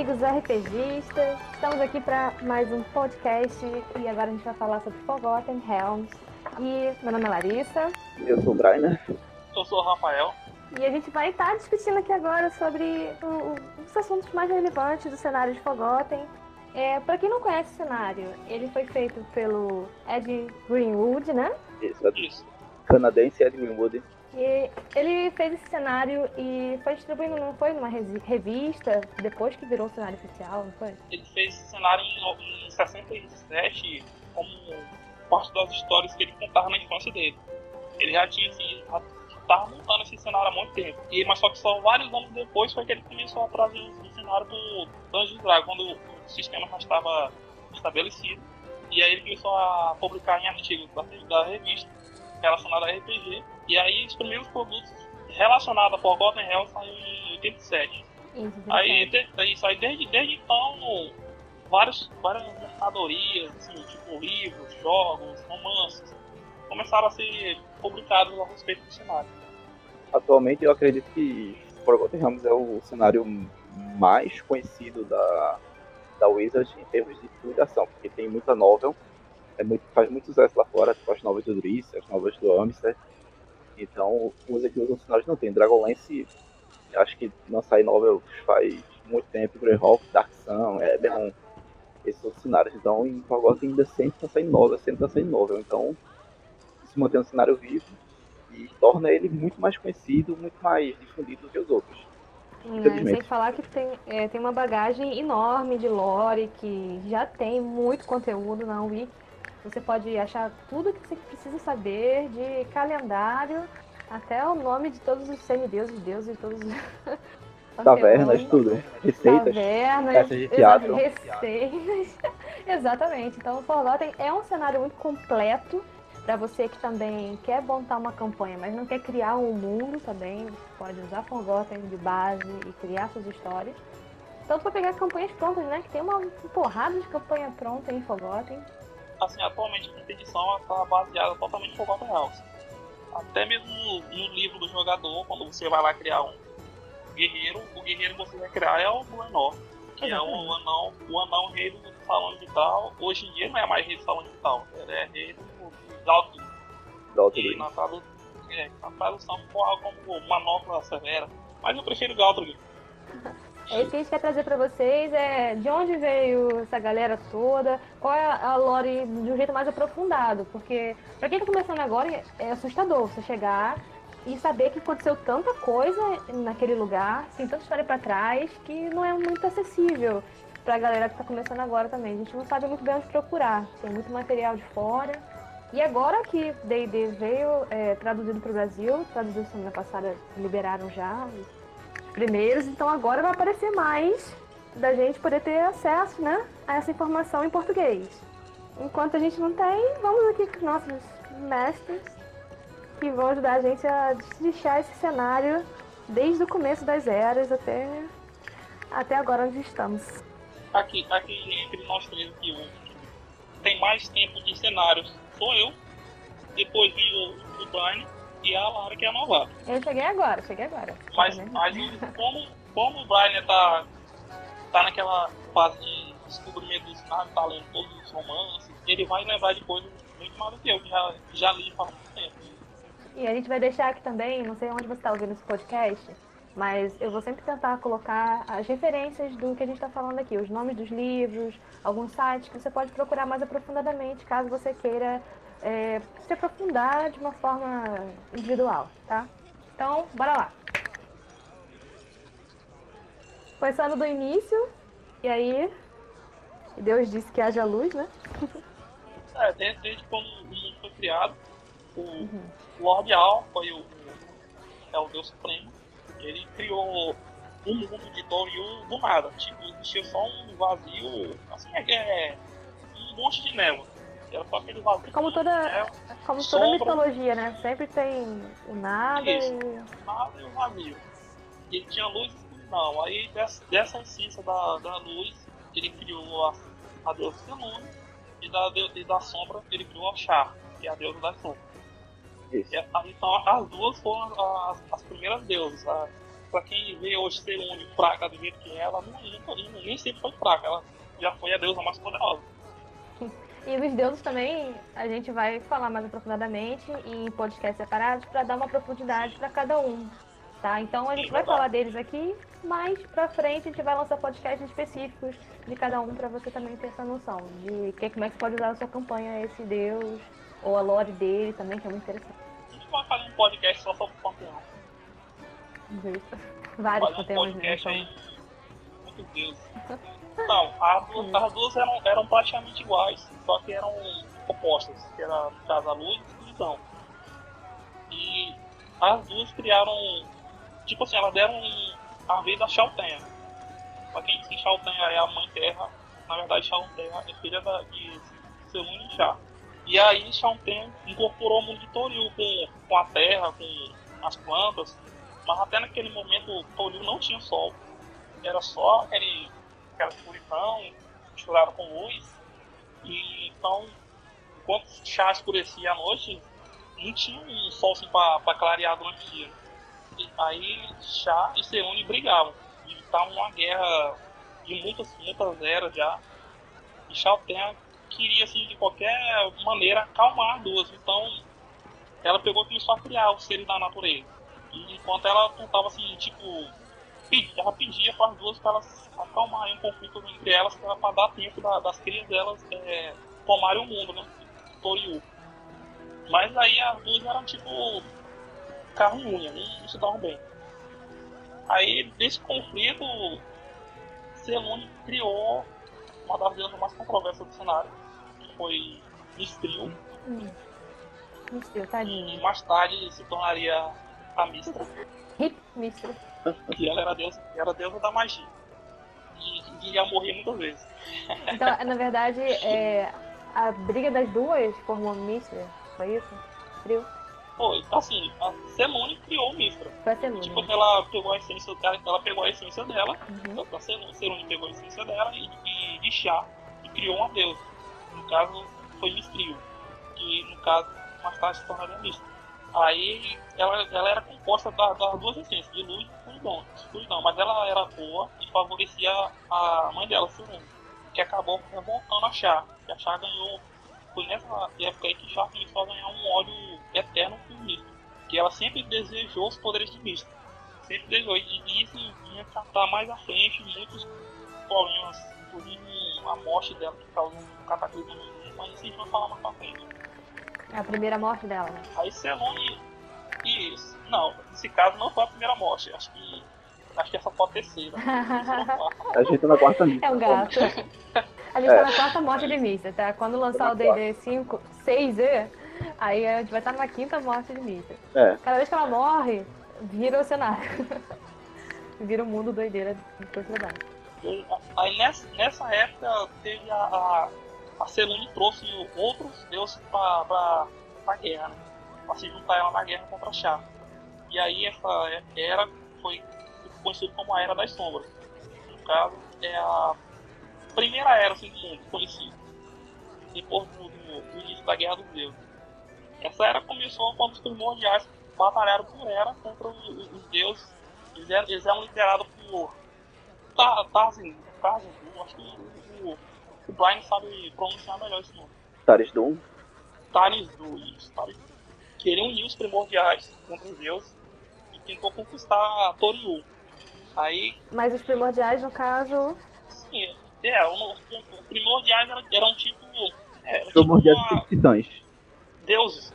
amigos RPGistas, estamos aqui para mais um podcast e agora a gente vai falar sobre Forgotten Realms. E meu nome é Larissa. Eu sou o Brian. Eu sou o Rafael. E a gente vai estar discutindo aqui agora sobre o, os assuntos mais relevantes do cenário de Forgotten. É, para quem não conhece o cenário, ele foi feito pelo Ed Greenwood, né? Isso, Isso. canadense Ed Greenwood. E ele fez esse cenário e foi distribuindo, não foi numa revista, depois que virou o cenário oficial, não foi? Ele fez esse cenário em, em 67 como parte das histórias que ele contava na infância dele. Ele já tinha, assim, já estava montando esse cenário há muito tempo. E, mas só que só vários anos depois foi que ele começou a trazer o cenário do Dungeons Dragons, quando o sistema já estava estabelecido. E aí ele começou a publicar em artigos da, da revista relacionados a RPG e aí os primeiros produtos relacionados a Forgotten Realms saiu em 87. aí, de, aí desde, desde então, vários, várias mercadorias, assim, tipo livros, jogos, romances, começaram a ser publicados a respeito do cenário. Atualmente eu acredito que Forgotten Realms é o cenário mais conhecido da, da Wizard em termos de divulgação, porque tem muita novel, é muito, faz muito sucesso lá fora, tipo as novas do Driss, as novas do Amistad, então, os aqui usam sinais não tem. Dragonlance, acho que não sai novel faz muito tempo. Greyhawk, Dark Sun, Eberron, esses são cenários. Então, em Forgotten ainda sempre está saindo novel, sempre está saindo novel. Então, isso mantém o cenário vivo e torna ele muito mais conhecido, muito mais difundido do que os outros. É, sem falar que tem, é, tem uma bagagem enorme de lore, que já tem muito conteúdo na Wiki você pode achar tudo que você precisa saber de calendário até o nome de todos os semideuses, deuses, todos os. Tavernas, tudo. Receitas. Tavernas, peças de teatro. Receitas. Exatamente. Então, o Forgotten é um cenário muito completo para você que também quer montar uma campanha, mas não quer criar um mundo também. Você pode usar Forgotten de base e criar suas histórias. Tanto para pegar campanhas prontas, né? Que tem uma porrada de campanha pronta em Forgotten assim, atualmente a quinta edição está baseada totalmente em Forgotten Realms. Até mesmo no, no, livro do jogador, quando você vai lá criar um guerreiro, o guerreiro que você vai criar é o Glenor, que é o anão, o anão rei do salão vital. Hoje em dia não é mais rei do salão vital, ele é rei do Galto. E na, tradu é, na tradução ficou algo como manopla severa, mas eu prefiro Galtrude. É isso que a gente quer trazer para vocês, é de onde veio essa galera toda, qual é a lore de um jeito mais aprofundado, porque para quem tá começando agora é assustador você chegar e saber que aconteceu tanta coisa naquele lugar, tem tanta história para trás, que não é muito acessível pra galera que tá começando agora também. A gente não sabe muito bem onde procurar, tem muito material de fora. E agora que D&D veio é, traduzido para o Brasil, traduzido semana passada, liberaram já, primeiros, então agora vai aparecer mais da gente poder ter acesso né, a essa informação em português. Enquanto a gente não tem, vamos aqui com os nossos mestres que vão ajudar a gente a deixar esse cenário desde o começo das eras até, até agora onde estamos. Aqui, aqui entre nós três aqui, tem mais tempo de cenários sou eu, depois vem o, o Brian e a Lara que é novata. Eu cheguei agora, cheguei agora. Mas, mas como, como o Brian tá, tá naquela fase de descobrimento dos cenário, tá lendo todos os romances, ele vai lembrar de coisas muito mais do que eu, que já, já li faz muito tempo. E a gente vai deixar aqui também, não sei onde você está ouvindo esse podcast, mas eu vou sempre tentar colocar as referências do que a gente está falando aqui, os nomes dos livros, alguns sites que você pode procurar mais aprofundadamente, caso você queira é, se aprofundar de uma forma individual, tá? Então, bora lá. Começando do início, e aí Deus disse que haja luz, né? é, desde, quando o mundo foi criado, o uhum. Lord Al foi o, é o Deus Supremo. Ele criou um mundo de Doriu do nada. Tipo, existia só um vazio, assim, é é um monte de névoa. Era só aquele vazio. Como toda, é, como toda mitologia, né? Sempre tem o nada Isso, e. Nada e o vazio. E ele tinha luz e escuridão. Aí dessa, dessa essência da, da luz, ele criou a, a deusa Selune e da, e da sombra ele criou a Char, que é a deusa da sombra. Isso. E, então as duas foram as, as primeiras deusas. A, pra quem vê hoje ser único fraca do jeito que é, ela não, não, nem sempre foi fraca, ela já foi a deusa mais poderosa. E dos deuses também a gente vai falar mais aprofundadamente em podcasts separados para dar uma profundidade para cada um. Tá? Então a gente vai falar deles aqui, mas pra frente a gente vai lançar podcasts específicos de cada um para você também ter essa noção de que, como é que você pode usar a sua campanha esse deus, ou a lore dele também, que é muito interessante. A gente vai fazer um podcast só sobre o panteão. Justo. Vários Fazer um panteões, né? Então. Muito Deus. Não, as duas, as duas eram, eram praticamente iguais, só que eram opostas, que era no caso a luz e a escuridão. E as duas criaram, tipo assim, elas deram a vida a Chaltenha. Pra quem diz que Chaltenha é a mãe terra, na verdade Chaltenha é filha da, de Selune e Chá. E aí Chaltenha incorporou o mundo de Toril com, com a terra, com as plantas, mas até naquele momento Toril não tinha sol. Era só aquele, aquela escuridão misturada com luz. E então, enquanto chá escurecia à noite, não tinha um sol assim pra clarear durante o dia. E aí Chá e Serone brigavam. E estavam numa guerra de muitas, muitas eras já. E Chaltenha queria assim, de qualquer maneira acalmar as duas. Então ela pegou e começou a criar os seres da natureza. E enquanto ela tentava assim, tipo, pedir, ela pedia para as duas para elas acalmarem um conflito entre elas para dar tempo da- das crias delas é, tomarem o mundo, né? Toriu. Mas aí as duas eram tipo carro e unha, não, se davam bem. Aí desse conflito, Selune criou uma das deusas mais controversas do cenário, que foi Mistril, hum. Mistério, e tadinho. mais tarde se tornaria a Mistra. Hip, Mistério. Que ela era deusa, era deusa da magia. E, e ia morrer muitas vezes. Então, na verdade, é, a briga das duas formou Mistério, foi isso? Trio? Foi, assim, a Selune criou o Mistra. Foi a Selune. Tipo, ela pegou a essência dela, ela pegou a essência dela, Uhum. a Selune, pegou a essência dela e, e de chá e criou uma deusa. No caso, foi Mistril, que no caso mais tarde se tornaria Mistra. Aí ela, ela era composta da- das duas essências, de luz escuridão, escuridão, mas ela era boa e favorecia a mãe dela, Selune, que acabou revoltando a Chá. E a Chá ganhou, foi nessa época aí que Chá começou a ganhar um ódio eterno por Mistra. Que ela sempre desejou os poderes de Mistra sempre desejou. E isso vinha tratar mais à frente muitos problemas, inclusive a morte dela que causou um cataclismo no mundo, mas isso a gente vai falar mais pra frente. É a primeira morte dela, né? Aí Selone. Isso. Não, nesse caso não foi a primeira morte. Acho que. Acho que essa foi a terceira. Isso não foi. A gente tá na quarta lista. É um gato. A gente É. tá na quarta morte de Mista, tá? Quando lançar o D&D 5, 6E, aí a gente vai estar na quinta morte de Mista. É. Cada vez que ela morre, vira o cenário. vira o mundo doideira de sociedade. Aí nessa, nessa época teve a. A, a Selune trouxe outros deuses pra, pra, pra guerra, né? Pra se juntar ela na guerra contra a Chá. E aí essa era foi conhecida como a Era das Sombras. No caso, é a primeira era assim, do mundo conhecida. Depois do, do- do início da Guerra dos Deuses. Essa era começou quando os primordiais batalharam por Era contra os, os deuses. Eles eram, eles eram liderados por Tá, Tarzan, eu acho que o, o Brian sabe pronunciar melhor esse nome. Taris Doom. Taris isso, Taris. Que ele uniu os primordiais contra os deuses e tentou conquistar Toriu. Aí, Mas os primordiais, no caso, sim, é, o- os primordiais eram, eram tipo. É, era Primordiais tipo uma- titãs. deuses.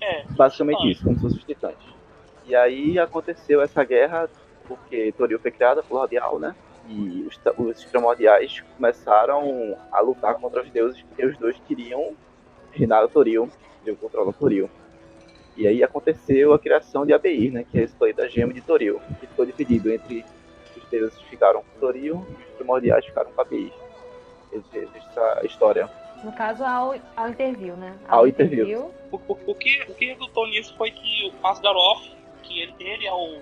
É, Basicamente titãs. isso, como se fossem os titãs. E aí aconteceu essa guerra porque Toril foi criada por Radial, né? E os, os primordiais começaram a lutar contra os deuses porque os dois queriam reinar o Toril, queriam controlar o Toril. E aí aconteceu a criação de Abeir, né? Que é esse aí da gema de Toril, que ficou dividido entre os deuses ficaram com Toril e os primordiais ficaram com Abeir. Existe essa história. no caso, ao, ao interview, né? Ao interview. O, o, o que, o que resultou nisso foi que o Asgaroth, que ele, ele é o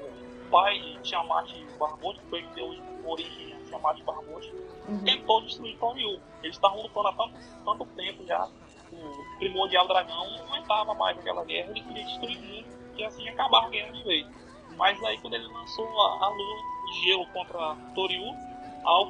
pai de Tiamat Barbote, que foi que deu origem a Tiamat Barbote, Uhum. tentou destruir Toriu. Eles estavam lutando há tanto, tanto tempo já. Primordial dragão não aguentava mais aquela guerra, ele queria destruir o mundo e assim acabar a guerra de vez. Mas aí quando ele lançou a, a lua de gelo contra Toriu,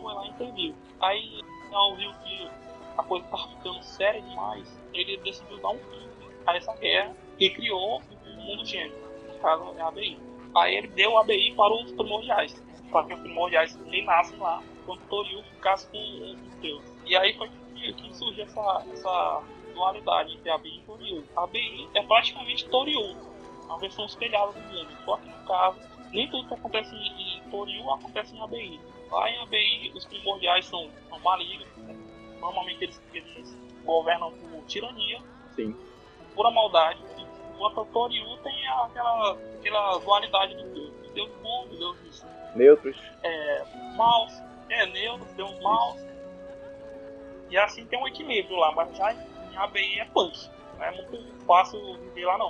foi lá interviu. Aí ao viu que a coisa estava ficando séria demais, ele decidiu dar um fim a essa guerra e criou o mundo gêmeo, no caso é a ABI. Aí ele deu a ABI para os primordiais, para que os primordiais reinassem lá, quando Toriu ficasse com os deuses. E aí foi que, que surgiu essa, essa dualidade entre ABI e Toriu. A ABI é praticamente Toriu, uma versão espelhada do mundo, só que no caso, nem tudo que acontece em Toriu acontece em ABI. Lá em ABI, os primordiais são, são malignos, normalmente eles, eles governam por tirania, Sim. pura maldade. Enquanto a Toriu tem aquela, aquela dualidade de Deus. De Deus bom, de Deus Neutros. é, maus, é neutros, Deus maus. E assim tem um equilíbrio lá, mas já em ABI é punk. Não é muito fácil viver lá não.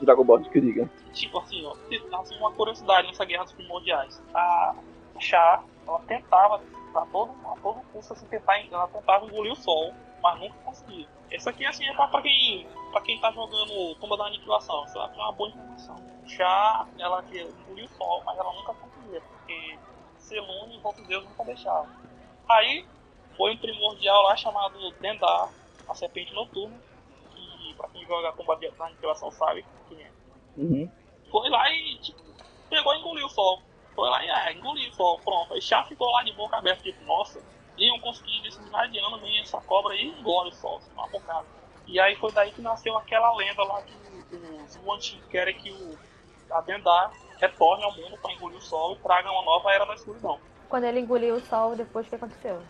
Dragon Ball que diga. Tipo assim, ó, assim, uma curiosidade nessa guerra dos primordiais. A Chá, ela tentava, a todo, a todo custo, assim, tentar, ela tentava engolir o sol, mas nunca conseguia. Essa aqui, assim, é pra, pra quem, pra quem tá jogando Tumba da Aniquilação, isso é uma boa informação. Chá, ela queria engolir o sol, mas ela nunca conseguia, porque Selune e outros deuses nunca deixavam. Aí, foi um primordial lá chamado Dendar, a serpente noturna, que pra quem joga Tumba da Aniquilação sabe quem é Uhum. foi lá e tipo, pegou e engoliu o sol. Foi lá e ah, engoliu o sol, pronto. Aí já ficou lá de boca aberta, tipo, nossa, iam conseguir esses milhares vem essa cobra aí e engole o sol, assim, uma bocada. E aí foi daí que nasceu aquela lenda lá que os Wantin querem que o a Dendar retorne ao mundo para engolir o sol e traga uma nova era da escuridão. Quando ele engoliu o sol, depois o que aconteceu?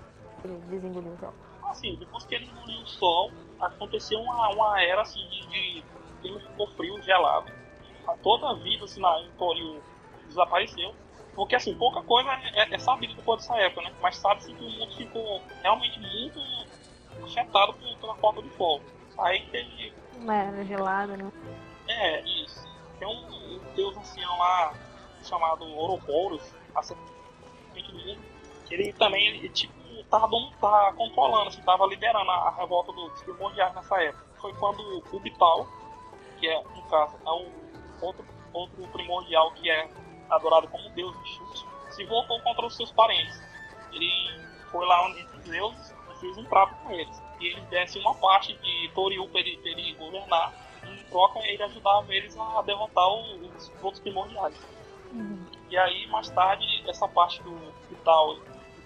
Ele desengoliu o sol. Assim, depois que ele engoliu o sol, aconteceu uma, uma era assim de, de clima ficou frio, gelado. A toda a vida assim, na, em Toril desapareceu. Porque assim, pouca coisa é, é sabido depois dessa época, né? Mas sabe-se que o mundo ficou realmente muito afetado por, pela falta de fogo. Aí teve. Era gelada, né? É, isso. Tem um, um deus ancião lá chamado Ouroboros, a serpente do mundo. Ele também, ele, tipo, tava, tava controlando, assim, tava liderando a, a revolta dos primordiais nessa época. Foi quando o Bital, que é, no caso, é o outro, outro primordial que é adorado como deus de chute, se voltou contra os seus parentes. Ele foi lá onde os deuses e fez um trato com eles. E ele desse uma parte de Toriu para ele, ele governar, e em troca ele ajudava eles a derrotar os outros primordiais. E aí, mais tarde, essa parte do Vital,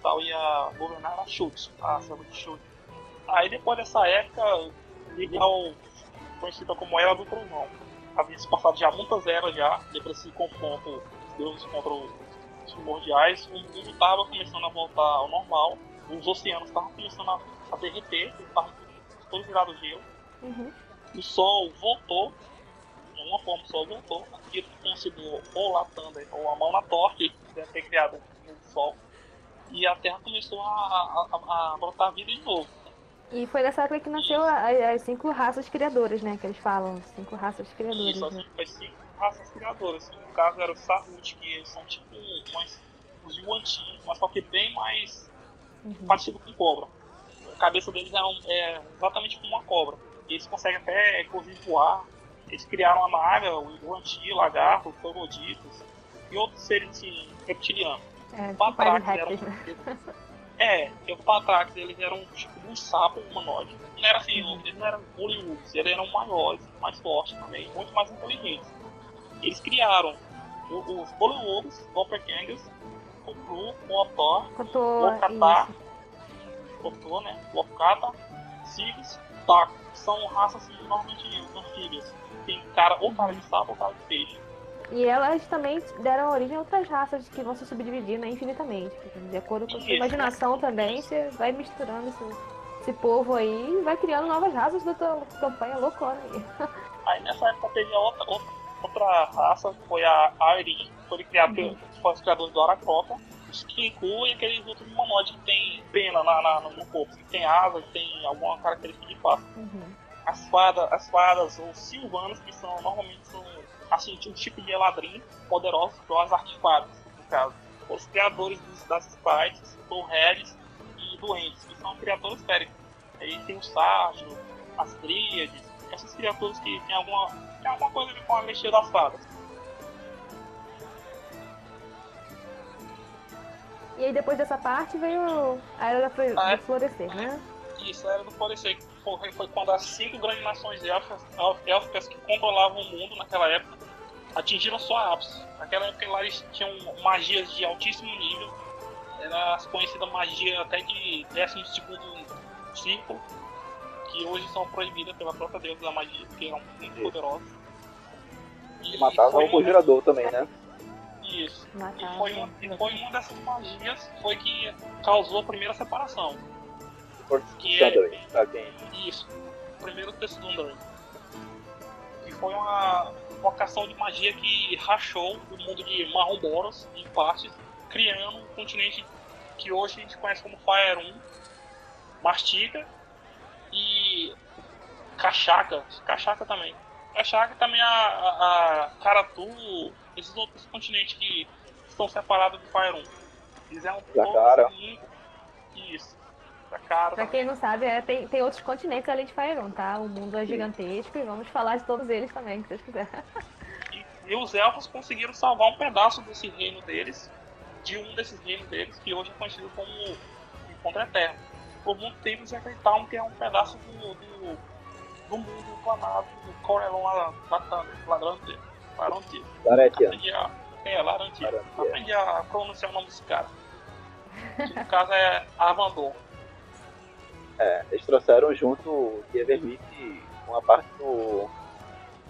Vital ia governar era Schultz, a selva de Schultz. Aí, depois dessa época, Vital, conhecida como Era do Trovão, havia se passado já muitas eras já, depois desse confronto dos deuses contra os primordiais, o mundo estava começando a voltar ao normal, os oceanos estavam começando a, a derreter, estavam todos virados gelo, Uhum. o sol voltou, de alguma forma o sol voltou, aquilo que considerou ou a ou a mão na torre, que deve ter criado o sol, e a Terra começou a, a, a- vida de novo. E foi nessa época que nasceu as cinco raças criadoras, né? Que eles falam, cinco raças criadoras. Isso, né? assim, foi cinco raças criadoras. No caso era o Sahut, que eles são tipo mais, os Yuan-Ti, mas só que bem mais Uhum. parecido com cobra. A cabeça deles é, um- é exatamente como uma cobra. Eles conseguem até, inclusive, voar. Eles criaram a naga, o Yuan-Ti, lagarto, trogloditas e outros seres assim, reptilianos. É, Patrax né? É, os Patrax eles eram tipo um sapo humanoide. Não era assim, eles não eram Hollywood, eles eram maiores, mais fortes também, muito mais inteligentes. Eles criaram o- os Bullywugs, Doppelgangers, o Blue, o Otor, Lokata, isso. Otor, né? Lokata, Sigs, Taco. São raças assim, normalmente anfíbias. Tem cara, ou cara de sapo ou cara de peixe. E elas também deram origem a outras raças que vão se subdividir né, infinitamente. De acordo com a sua imaginação também, você vai misturando esse, esse povo aí e vai criando novas raças da tua campanha loucona aí. Aí nessa época teve outra, outra, outra raça, que foi a que foi criada Uhum. pelos criadores do Aracrota, os Kinku e aqueles outros humanoides que tem pena na, na- no corpo, que tem asa, que tem alguma característica de face. Uhum. As fadas, as fadas ou silvanas, que são normalmente são assim, tinha um tipo de ladrinho poderoso que as artefatos, no caso. Os criadores dos, das sprites são Hells e Doentes, que são criaturas féricas. Aí tem o Sarge, as Tríades, essas criaturas que tem alguma, tem alguma coisa com a mexida das fadas. E aí depois dessa parte veio a Era ah, é? do ah. Florescer, né? Isso, a Era do Florescer, foi, foi quando as cinco grandes nações élficas que controlavam o mundo naquela época atingiram sua ápice. Naquela época lá eles tinham magias de altíssimo nível, era as conhecidas magias até de 12 círculo, que hoje são proibidas pela própria deusa da magia, que eram muito Isso. poderosas. E matava foi o conjurador também, né? Isso. E Matava. foi, uma, e foi uma dessas magias foi que causou a primeira separação. Por Que é- pra quem Isso. O primeiro texto do Undern. Que foi uma invocação de magia que rachou o mundo de Marromboros em partes, criando um continente que hoje a gente conhece como Faerun, Mastiga e Cachaca. Cachaca também. Cachaca também a, a, a Caratu, esses outros continentes que estão separados do Faerun. Eles eram Jacara. todos muito. Isso. Jacara. Pra quem não sabe, é, tem, tem outros continentes além de Faerun, tá? O mundo é Sim. gigantesco e vamos falar de todos eles também, se vocês quiserem. E, e os elfos conseguiram salvar um pedaço desse reino deles, de um desses reinos deles, que hoje é conhecido como Encontro Eterno. Por muito tempo eles acreditavam que é um pedaço do, do, do mundo planado do Corelon Latanda, Larante, Larante. Laretia. Aprendi a, é, Larante. Larantia. Aprendi a pronunciar o nome desse cara. Que no caso é Avandor. É, eles trouxeram junto de Evermite uma parte do.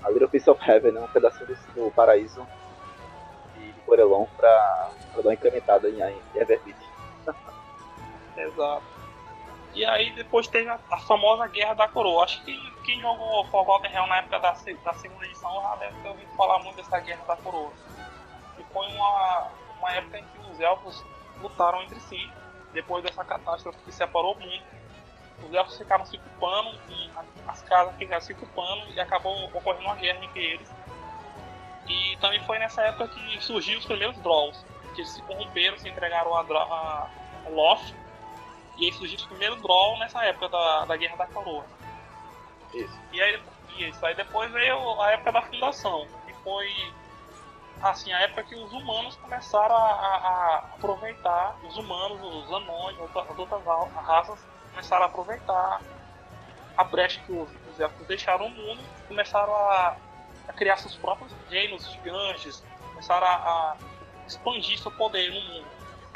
A Little Piece of Heaven, né? um pedacinho do, do paraíso de, Corelon pra, pra dar uma incrementada em, em. Exato. E aí depois teve a, a famosa Guerra da Coroa. Acho que quem, jogou Forgotten Realm na época da, da segunda edição já deve ter ouvido falar muito dessa Guerra da Coroa. Que foi uma, uma época em que os elfos lutaram entre si, depois dessa catástrofe que separou o mundo. Os elfos ficaram se culpando, e as casas ficaram se culpando e acabou ocorrendo uma guerra entre eles. E também foi nessa época que surgiram os primeiros Drolls, que eles se corromperam, se entregaram a, a, a Loth e aí surgiu o primeiro Droll nessa época da, da Guerra da Coroa. Isso. E aí, isso, aí depois veio a época da fundação, que foi assim, a época que os humanos começaram a, a- a aproveitar, os humanos, os anões, as outras al- raças, começaram a aproveitar a brecha que os, os elfos deixaram no mundo, começaram a, a criar seus próprios reinos gigantes, começaram a, a expandir seu poder no mundo.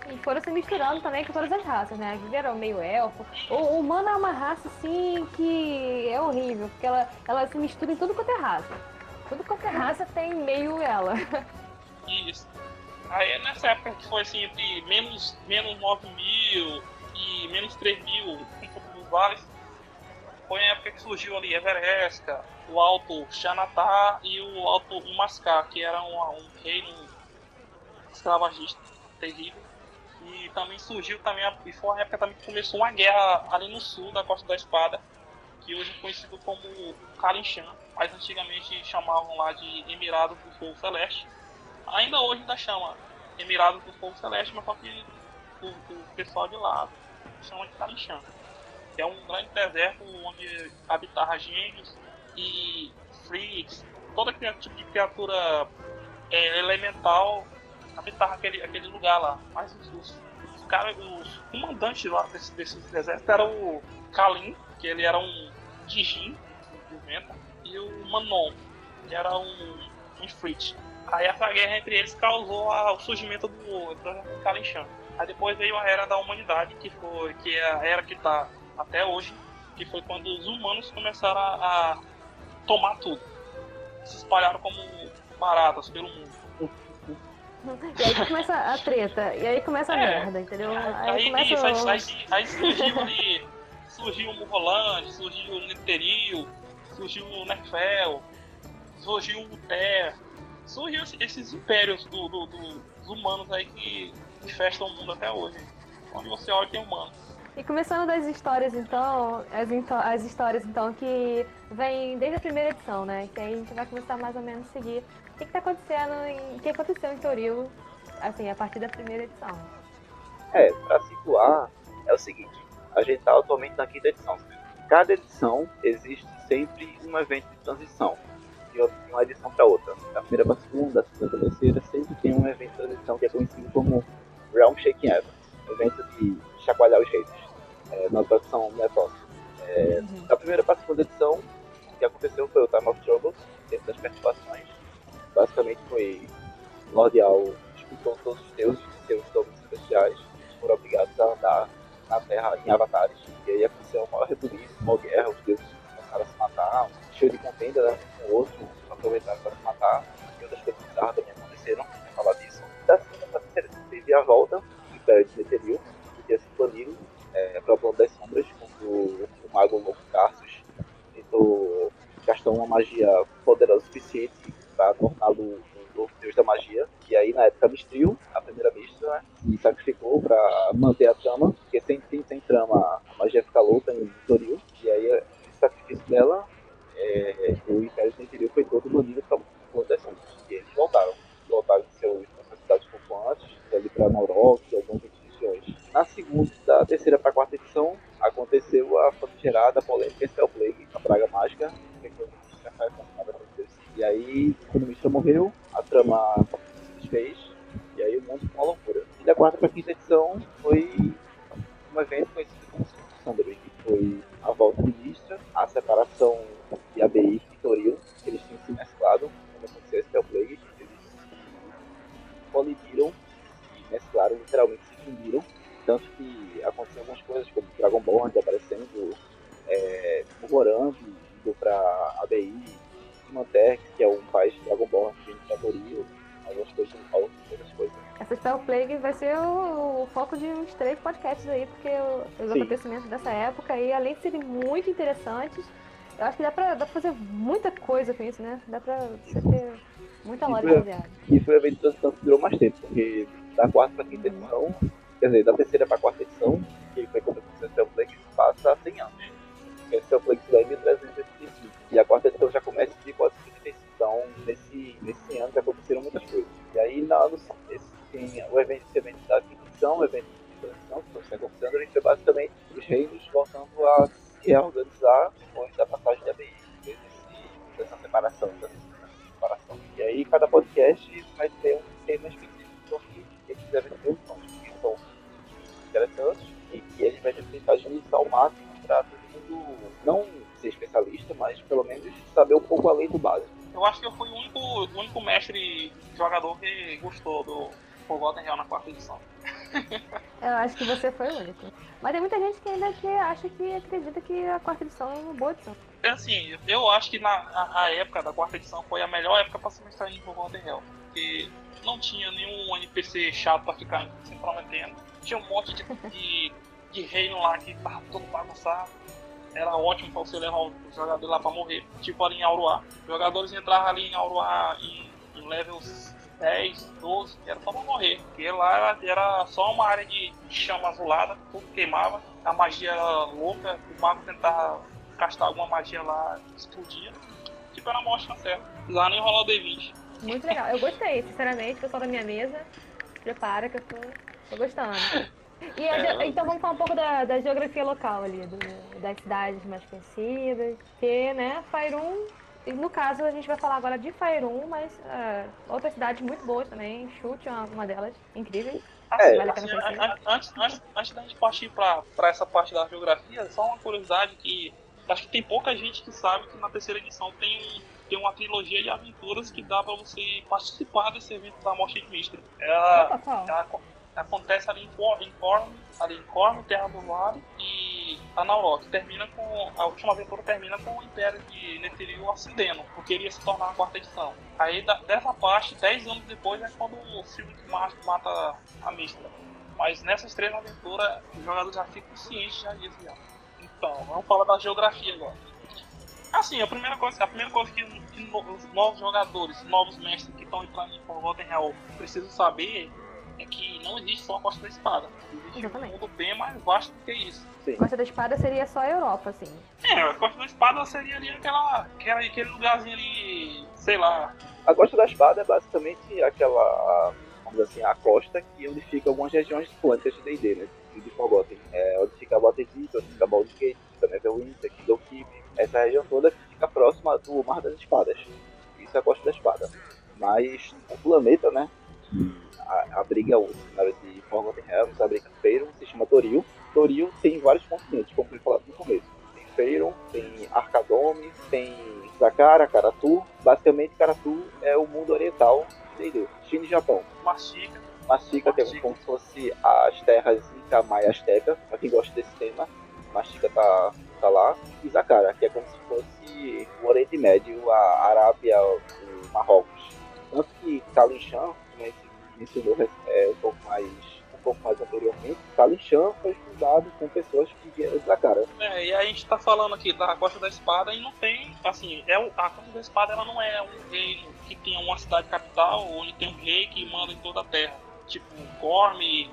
E foram se misturando também com todas as raças, né? Viveram meio elfo. O, humano é uma raça, assim, que é horrível, porque ela, ela se mistura em tudo quanto é raça. Tudo quanto é raça tem meio ela. Isso. Aí nessa época que foi assim, entre menos, menos 9 mil e menos 3 mil com todos os vales, foi a época que surgiu ali Everesca, o Alto Xanatá e o Alto Umascar, que era um, um reino escravagista terrível. E também surgiu também, a- e foi a época também que começou uma guerra ali no sul da Costa da Espada, que hoje é conhecido como Kalinshan, mas antigamente chamavam lá de Emirados do Fogo Celeste. Ainda hoje ainda chama Emirados do Fogo Celeste, mas só que o, o pessoal de lá chama de. Que é um grande deserto onde habitava gênios e freaks, todo aquele tipo de criatura é, elemental habitava aquele, aquele lugar lá. Mas os, os, os, cara, os comandantes lá desse, desse deserto eram o Kalin, que ele era um Dijin, do vento, e o Manon, que era um, um Ifrit. Aí essa guerra entre eles causou a- o surgimento do, do Kalinshan. Aí depois veio a era da humanidade, que foi que é a era que está até hoje, que foi quando os humanos começaram a, a tomar tudo. Se espalharam como baratas pelo mundo. E aí começa a treta. E aí começa a É. merda, entendeu? Aí, Aí, começa. isso, o- aí, aí surgiu ali, surgiu o Murroland, surgiu o Netheril, surgiu o Nefel, surgiu o Ter, surgiu esse- esses impérios do, do- do- dos humanos aí que infestam o mundo até hoje. Onde você olha tem humano. E começando das histórias, então, as, as histórias, então, que vêm desde a primeira edição, né? Que aí a gente vai começar mais ou menos a seguir o que, que tá acontecendo, em- o que aconteceu em Toril, assim, a partir da primeira edição. É, pra situar, é o seguinte: a gente tá atualmente na quinta edição. Cada edição existe sempre um evento de transição, de uma edição para outra. Da primeira para segunda, da segunda para terceira, sempre tem um evento de transição que é conhecido como Realm Shaking Event. evento de chacoalhar os reinos, é, na tradução Metos. É, uhum. A primeira para a segunda edição, o que aconteceu foi o Time of Troubles, dentro das perturbações. Basicamente foi Lordial expulsou todos os deuses de seus domínios celestiais, foram obrigados a andar na Terra em avatares. E aí aconteceu uma maior rebuliço, uma guerra, os deuses começaram a se matar, cheio de contenda né, um com o outro, aproveitaram para se matar, e outras coisas bizarras também aconteceram, a volta Império de Meteoril, que tinha se banido é, para o plano das sombras, quando o, mago Louco Carsus tentou gastar uma magia poderosa o suficiente para torná-lo o deus da magia. E aí, na época, destruiu a primeira mestra né, e sacrificou para manter a trama, porque sem, sem, sem trama a magia fica louca em Toril. E aí, o sacrifício dela, é, o Império Toril foi todo banido para o das E eles voltaram. Voltaram de seus cidades flutuantes, ali para Naurok e algumas regiões. Na segunda, da terceira para a quarta edição, aconteceu a famigerada polêmica Spell Plague, a praga mágica, que foi e aí, quando o Mistra morreu, a trama se desfez, e aí o mundo ficou uma loucura. E da quarta para a quinta edição foi um evento conhecido como Sunderby, que foi a volta de Mistra, a separação de ABI e Toril, eles tinham se mesclado, como aconteceu esse Plague, eles colidiram e mesclaram, literalmente se fundiram, tanto que aconteceram algumas coisas, como Dragonborn aparecendo, é, morando, indo para ABI, Mantex, que é um país de Dragon Ball, que a gente algumas coisas que falam outras coisas. Essa Spell Plague vai ser o, o, foco de uns três podcasts aí, porque os Sim. acontecimentos dessa época e além de serem muito interessantes, eu acho que dá pra, dá pra fazer muita coisa com isso, né? Dá pra você ter muita hora de viagem. E foi o evento de que durou mais tempo, porque da quarta pra quinta edição, quer dizer, da terceira pra quarta edição, que foi quando a Spell Plague, passa 100 anos. A Plague se dá em 1385. E a quarta edição já começa em 1435. Então, nesse, nesse ano já aconteceram muitas coisas. E aí, na, no, esse, tem o evento, esse evento da quinta edição, o evento de transição, que está acontecendo, a gente vê basicamente os reinos voltando a se reorganizar depois da passagem de ABI, desse, dessa separação, dessa separação. E aí, cada podcast vai ter um tema específico esses eventos que são interessantes e que a gente vai tentar agilizar ao máximo para todo mundo não ser especialista, mas pelo menos saber um pouco além do básico. Eu acho que eu fui o único, o único mestre jogador que gostou do Forgotten Real na quarta edição. eu acho que você foi o único. Mas tem muita gente que ainda que acha que acredita que a quarta edição é uma boa edição. É assim, eu acho que na a, a época da quarta edição foi a melhor época para se mestrar em Forgotten Real. Porque não tinha nenhum NPC chato pra ficar se prometendo. Tinha um monte de, de, de reino lá que tava todo bagunçado era ótimo para você levar o jogador lá para morrer, tipo ali em Auroa. Os jogadores entravam ali em Auroa em, em levels 10, 12, era só pra morrer. Porque lá era, só uma área de chama azulada, tudo queimava, a magia era louca, o mago tentava castar alguma magia lá, explodia. Tipo, era morte na certa. Lá nem rolou o D20. Muito legal, eu gostei, sinceramente, pessoal da minha mesa. Prepara que eu tô, tô gostando. E é, então vamos falar um pouco da, da geografia local ali, do, das cidades mais conhecidas. Que, né, Fairun, no caso a gente vai falar agora de Fairun, mas uh, outras cidades muito boas também. Chute é uma delas, incríveis. É, vale assim, antes, antes, antes da gente partir para essa parte da geografia, só uma curiosidade que acho que tem pouca gente que sabe que na terceira edição tem, tem uma trilogia de aventuras que dá para você participar desse evento da Morte de Mistra. Ela, ela, acontece ali em Corm, ali em Corm, Terra do Vale e a Naurok. Termina com a última aventura termina com o Império de Netheril ascendendo, porque iria se tornar a quarta edição. Aí da, dessa parte, 10 anos depois é quando o Silvio mata a Mistra. Mas nessas três aventuras, os jogadores já ficam cientes já disso já. Então, vamos falar da geografia agora. Assim, a primeira coisa, a primeira coisa que, que os novos jogadores, novos mestres que estão entrando em Forgotten Hell precisam saber é que não existe só a Costa da Espada. Existe Exatamente. um mundo bem mais vasto do que isso. Sim. Costa da Espada seria só a Europa, assim. É, a Costa da Espada seria ali aquela, aquela, aquele lugarzinho ali, sei lá. A Costa da Espada é basicamente aquela, vamos dizer assim, a costa que onde fica algumas regiões plantas de D&D, né? De Forgotten. É, onde fica Waterdeep, onde fica Baldur's Gate, fica Neverwinter, Keep. Essa região toda fica próxima do Mar das Espadas. Isso é a Costa da Espada. Mas o planeta, né? abriga o cenário de Forgotten Realms, a Breaker Feiron, se chama Toril. Toril tem vários continentes, como foi falado no começo. Tem Feiron, tem Arcadome, tem Zakara, Karatu. Basicamente, Karatu é o mundo oriental entendeu? China e Japão. Mastiga. Mastiga, que é como se fosse as terras Inca, Maia, Azteca, pra quem gosta desse tema. Mastiga tá, tá lá. E Zakara, que é como se fosse o Oriente Médio, a Arábia, o Marrocos. Tanto que Kalishan, como mencionou é, um pouco mais um pouco mais anteriormente, Kalishan foi fundado com pessoas que vieram da cara. É, e a gente tá falando aqui da Costa da Espada e não tem, assim, é, a Costa da Espada ela não é um reino que tem uma cidade capital onde tem um rei que manda em toda a terra, tipo Gorme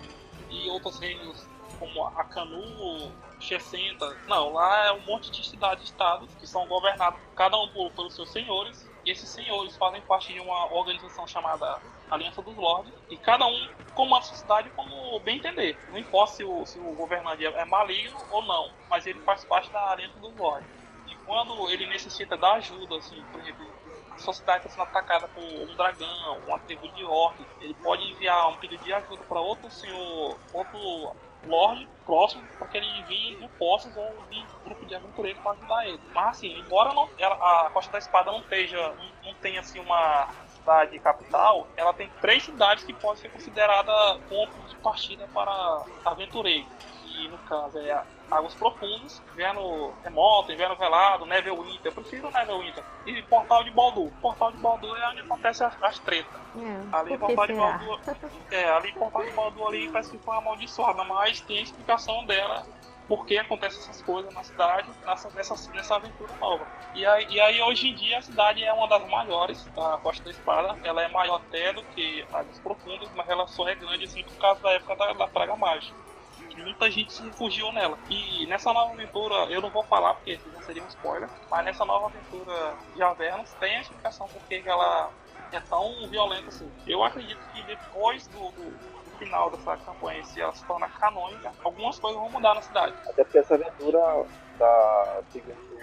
e outros reinos como Akanu, Chessenta. Não, lá é um monte de cidades-estados que são governados cada um por, pelos seus senhores e esses senhores fazem parte de uma organização chamada Aliança dos Lords, e cada um comanda sua cidade como bem entender. Não importa se o, se o governante é maligno ou não, mas ele faz parte da Aliança dos Lords. E quando ele necessita da ajuda, assim, por exemplo, a sua cidade está sendo atacada por um dragão, uma tribo de orcs, ele pode enviar um pedido de ajuda para outro senhor, outro Lorde próximo para que ele vir no Poços ou vir grupo de aventureiros para ajudar ele. Mas assim, embora não, ela, a Costa da Espada não, esteja, não, não tenha assim uma cidade capital, ela tem três cidades que podem ser consideradas pontos de partida para aventureiros. E no caso é Águas Profundas, inverno remoto, inverno velado, Neverwinter. Eu prefiro Neverwinter. E Portal de Baldur. Portal de Baldur é onde acontece as, as tretas. É, ali Portal de Baldur. É, ali Portal de Baldur ali parece que foi amaldiçoada, mas tem a explicação dela por que acontecem essas coisas na cidade, nessa, nessa, nessa aventura nova. E aí, e aí, hoje em dia, a cidade é uma das maiores da Costa da Espada. Ela é maior até do que Águas Profundas, mas ela só é grande assim por causa da época da, da Praga Mágica muita gente se refugiou nela. E nessa nova aventura, eu não vou falar porque não seria um spoiler, mas nessa nova aventura de Avernus tem a explicação por que ela é tão violenta assim. Eu acredito que depois do, do, do final dessa campanha, se ela se torna canônica, algumas coisas vão mudar na cidade. Até porque essa aventura tá segundo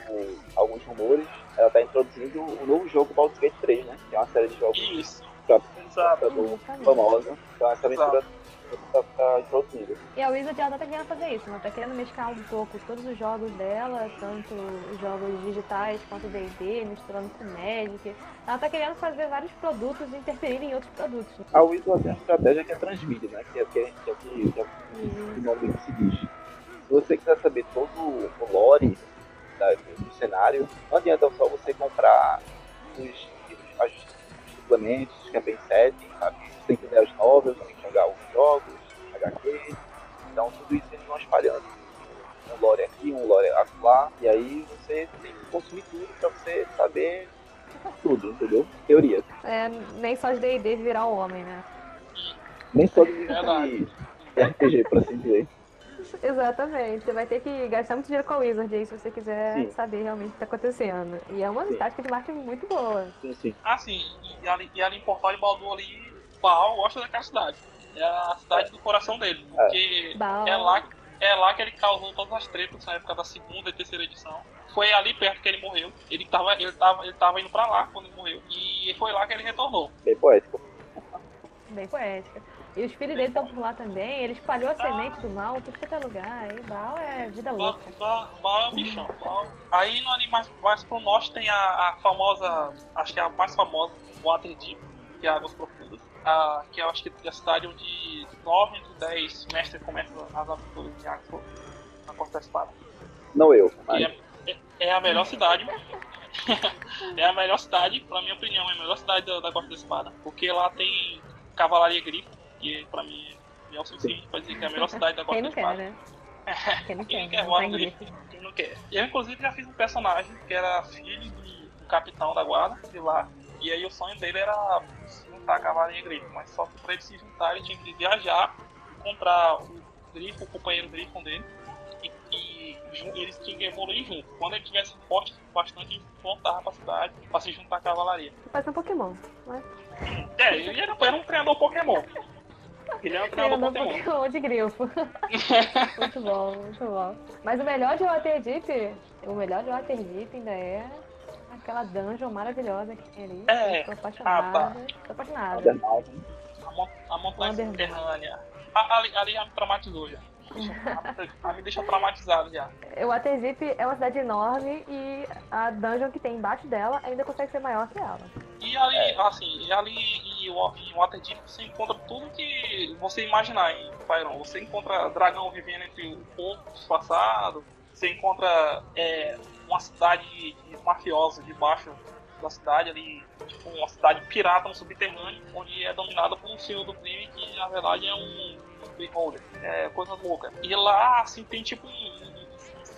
alguns rumores, ela tá introduzindo o um novo jogo Baldur's Gate 3, né? Que é uma série de jogos Isso. Pra, Exato. famosa. Então essa aventura Exato tá, tá introduzindo. E a Wizard ela tá querendo fazer isso, ela tá querendo mesclar um pouco todos os jogos dela, tanto os jogos digitais quanto D&D, misturando com Magic. Ela tá querendo fazer vários produtos e interferir em outros produtos. A Wizard tem uma estratégia que é transmídia, né? Que é, que é, que é, que é uhum. o nome que se diz. Se você quiser saber todo o lore da, do cenário, não adianta só você comprar os, os suplementos, campaign setting, sabe? Você tem que ler as novels, tem que jogar os jogos, HQ. Então tudo isso eles vão espalhando. Um lore aqui, um lore lá. E aí você tem que consumir tudo pra você saber tudo, entendeu? Teoria. É, nem só de D&D virar o homem, né? Nem só de, de RPG, por assim dizer. Exatamente. Você vai ter que gastar muito dinheiro com a Wizard aí se você quiser sim. saber realmente o que está acontecendo. E é uma sim. tática de marketing muito boa. Sim, sim. Ah, sim. E ali, e ali em Portal de Baldur ali, Baal gosta daquela cidade. É a cidade do coração dele. Porque é, é lá, é lá que ele causou todas as tretas na época da segunda e terceira edição. Foi ali perto que ele morreu. Ele tava, ele tava, ele tava indo pra lá quando ele morreu. E foi lá que ele retornou. Bem poético. Bem poética. E os filhos dele estão por lá também. Ele espalhou a semente do mal por todo lugar. Aí Baal é vida louca. Baal, é o bichão. Baal. Aí no anime mais, pro norte tem a, a famosa, acho que é a mais famosa, Waterdeep, que é Águas Profundas a, que eu acho que é a cidade onde 9 entre 10 mestres começam as aventuras de Axel na Costa da Espada. Não eu, mas... É, é, é, a melhor cidade. é a melhor cidade, pra minha opinião, é a melhor cidade da, da Costa da Espada. Porque lá tem cavalaria grifo, que pra mim é o suficiente pra dizer que é a melhor cidade da Costa da Espada. Quer, né? Quem não quer, quer voar grifo, quem não quer. E eu, inclusive, já fiz um personagem que era filho do capitão da guarda de lá. E aí o sonho dele era juntar a cavalinha grifo, mas só que para ele se juntar ele tinha que viajar, comprar o grifo, o companheiro grifo dele, e, e, e eles tinham que evoluir junto. Quando ele tivesse forte bastante, ele voltava pra cidade para se juntar à cavalaria. Faz um Pokémon, né? É, ele era, era um treinador Pokémon. Ele é um treinador Pokémon. Pokémon de grifo. muito bom, muito bom. Mas o melhor de Waterdeep, o melhor de Waterdeep ainda é aquela dungeon maravilhosa que tem ali. É. Tô apaixonada. Ah. Tô apaixonada. A montanha subterrânea. ali, ali já me traumatizou já. A me deixa traumatizado já. O Waterdeep é uma cidade enorme e a dungeon que tem embaixo dela ainda consegue ser maior que ela. E ali, é. assim, e ali em, Waterdeep você encontra tudo que você imaginar em Pyron. Você encontra dragão vivendo entre o povo disfarçado, você encontra é, uma cidade de mafiosa debaixo da cidade ali, tipo uma cidade pirata no subterrâneo, onde é dominada por um senhor do crime que na verdade é um beholder, é coisa louca. E lá, assim, tem tipo um,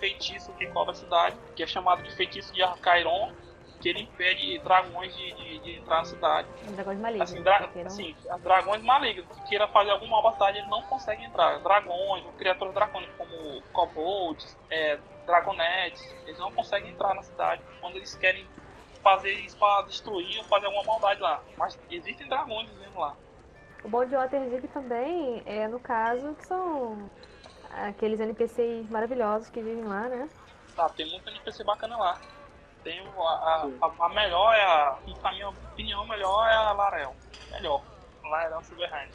feitiço que cobre a cidade, que é chamado de feitiço de Arcairon, que ele impede dragões de, de, de entrar na cidade. Dragões malignos. Assim, dra assim, dragões malignos que queira fazer alguma mal cidade, ele não consegue entrar. Dragões, criaturas dracônicas como kobolds, é, dragonetes, eles não conseguem entrar na cidade quando eles querem fazer isso para destruir ou fazer alguma maldade lá. Mas existem dragões mesmo lá. O bom de Waterdeep também é, no caso, que são aqueles NPCs maravilhosos que vivem lá, né? Tá, tem muito NPC bacana lá. Tem a, a, a, a melhor é a. Na minha opinião, melhor é a Larel. Melhor. Larel Silverhand.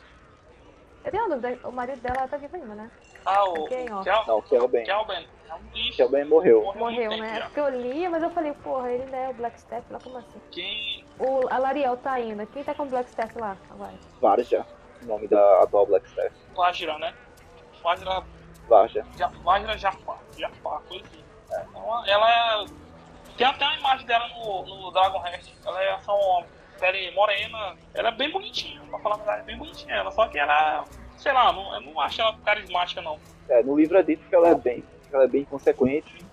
Eu tenho uma dúvida, o marido dela tá vivo ainda, né? Ah, o. Quem, ó? Kel... Não, Kelben. Kelben. É um bicho. Kelben morreu. Morreu, morreu né? Porque eu li, mas eu falei, porra, ele não é o Blackstep lá, como assim? Quem. O, a Lariel tá indo. Quem tá com o Blackstep lá agora? Varja. O nome da atual Blackstep. Vajra, né? Vajra. Varja. Vajra Jafar. Jafar, coisa assim. É. Então, ela é. Tem até uma imagem dela no, no Dragon Heart. Ela é só uma pele morena. Ela é bem bonitinha, pra falar a verdade, é bem bonitinha ela. Só que ela sei lá, não, eu não acho ela carismática, não. É, no livro é dito que ela é bem, ela é bem consequente,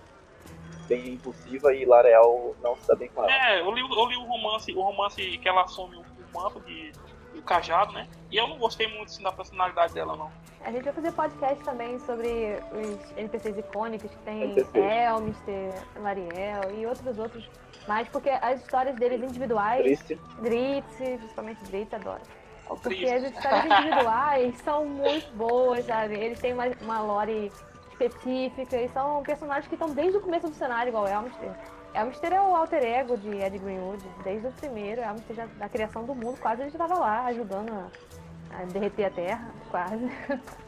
bem impulsiva e Lareal não se dá bem com ela. É, eu li, eu li o romance, o romance que ela assume o, o manto de o cajado, né? E eu não gostei muito assim, da personalidade dela, não. A gente vai fazer podcast também sobre os NPCs icônicos que tem Elmister, Lariel e outros outros mais, porque as histórias deles individuais. Dritz. Dritz, principalmente Dritz, adoro. Porque as histórias individuais são muito boas, sabe? Eles têm uma, uma lore específica e são personagens que estão desde o começo do cenário, igual Elmister. Elmister é o alter ego de Ed Greenwood, desde o primeiro. Elmister, já, da criação do mundo, quase ele estava lá ajudando a, a, derreter a terra, quase.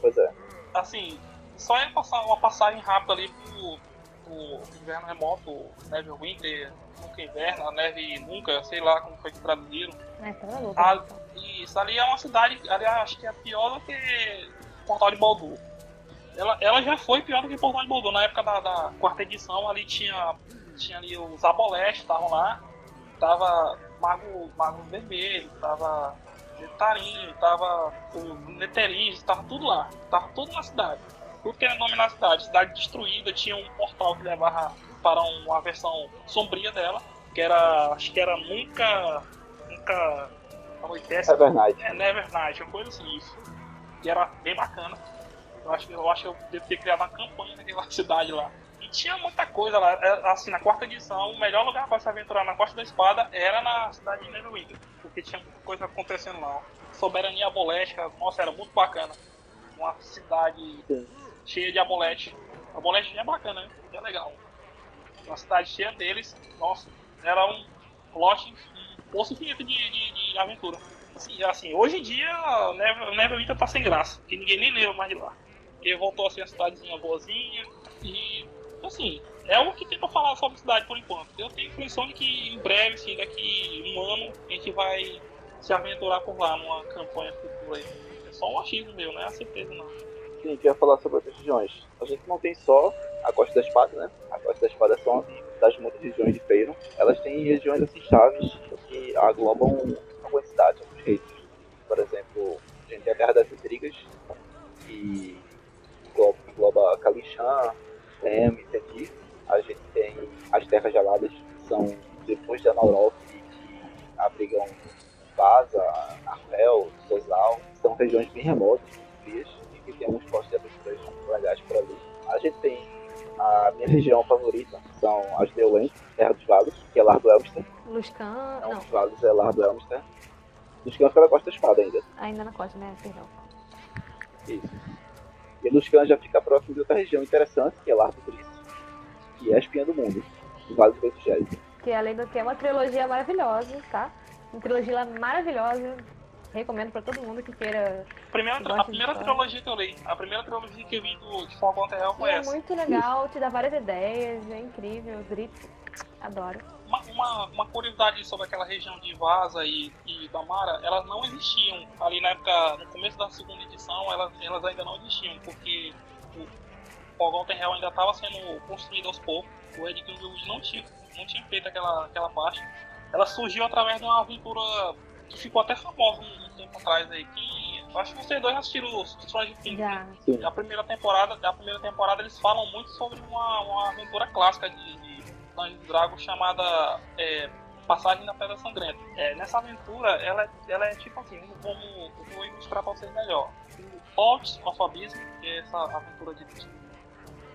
Pois é. Assim, só é passar uma passagem rápida ali pro, pro inverno remoto, neve winter, nunca inverno, a neve nunca, sei lá como foi que traduziram. É, tá louco. Ah, isso, ali é uma cidade, ali acho que é pior do que Portal de Baldur. Ela, ela já foi pior do que Portal de Baldur. Na época da, da quarta edição, ali tinha, tinha ali os Aboleste, estavam lá. Tava Mago, Mago Vermelho, tava Tarim, tava o Neteriz, tava tudo lá. Tava tudo na cidade. Tudo que era nome na cidade. Cidade destruída, tinha um portal que levava para uma versão sombria dela, que era, acho que era Nunca, Nunca Anoitece. Nevernight. É, Nevernight, uma coisa assim, isso. E era bem bacana. Eu acho, eu acho que eu devo ter criado uma campanha naquela cidade lá. E tinha muita coisa lá. É, assim, na quarta edição, o melhor lugar para se aventurar na Costa da Espada era na cidade de Neverwinter. Porque tinha muita coisa acontecendo lá. Soberania aboléstica, nossa, era muito bacana. Uma cidade cheia de abolete. Abolete é bacana, né? É legal uma cidade cheia deles, nossa, era um plot, um poço infinito de, de, de aventura. Assim, assim, hoje em dia, Neverwinter tá sem graça, que ninguém nem lembra mais de lá. Porque voltou a ser uma cidadezinha boazinha e, assim, é o que tem pra falar sobre a cidade por enquanto. Eu tenho a impressão de que em breve, assim, daqui um ano, a gente vai se aventurar por lá numa campanha futura aí. É só um achismo meu, não é a certeza não. Sim, a gente vai falar sobre outras regiões. A gente não tem só a Costa da Espada, né? A Costa da Espada é são das muitas regiões de Feiro. Elas têm regiões assim chaves que aglobam algumas cidades, alguns reinos. Por exemplo, a gente tem a Terra das Intrigas, que engloba, engloba Kalixan, Lem, Tendi. A gente tem as Terras Geladas, que são depois de Anauroth, que abrigam Vaza, Arvel, Sozal. São regiões bem remotas, frias, e que tem alguns postos de aventuras legais por ali. A gente tem a minha região favorita são as Neolens, Terra dos Vales, que é Lar do Elmster. Luscan, não. Os Vales é Lar do Elmster. Luscan fica na Costa da Espada ainda. Ainda na costa, né? Perdão. Isso. E Luscan já fica próximo de outra região interessante, que é Lar do Brice, que é a espinha do mundo, do Vale do Evangelho. Que além do que é uma trilogia maravilhosa, tá? Uma trilogia maravilhosa. Recomendo pra todo mundo que queira. Primeira, que a primeira trilogia que eu li, a primeira trilogia que eu vi do, de Falcão Real E foi é essa. muito legal, te dá várias ideias, é incrível, grito. Adoro. Uma, uma, uma curiosidade sobre aquela região de Vaza e, e Damara, elas não existiam. Ali na época, no começo da segunda edição, elas, elas ainda não existiam, porque o Forgotten Hell ainda estava sendo construído aos poucos. O Ed Greenwood não tinha, não tinha feito aquela, aquela parte. Ela surgiu através de uma aventura que ficou até famosa um, um tempo atrás aí. Que, acho que vocês dois assistiram os Stranger Things. né? Já. Sim. A primeira temporada, a primeira temporada eles falam muito sobre uma, uma aventura clássica de, de Dungeons and Dragons chamada é, Passagem da Pedra Sangrenta. É, nessa aventura, ela, é- ela é tipo assim, vamos, eu vou ilustrar pra vocês melhor. O Alt of Abyss, que é essa aventura de, que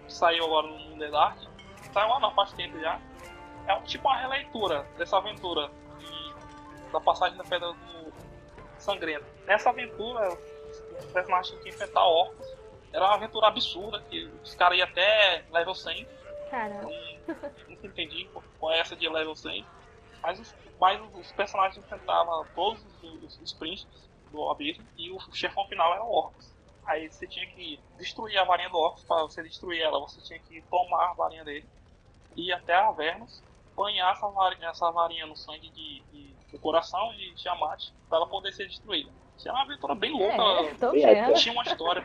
saiu agora no The Dark, saiu lá na faz tempo já. É um, tipo uma releitura dessa aventura de- da Passagem da Pedra do Sangrenta. Nessa aventura, os personagens tinham que enfrentar orcos. Era uma aventura absurda, que os caras iam até level 100. Cara, Não, nunca entendi com essa de level 100. Mas os, mas os personagens enfrentavam todos os, os, príncipes do abismo e o chefão final era orcos. Aí você tinha que destruir a varinha do orcos. Para você destruir ela, você tinha que tomar a varinha dele. Ir até a Avernus, banhar essa varinha, essa varinha no sangue de, de- do coração de Tiamat para ela poder ser destruída. Isso é uma aventura bem louca. é, tinha uma história.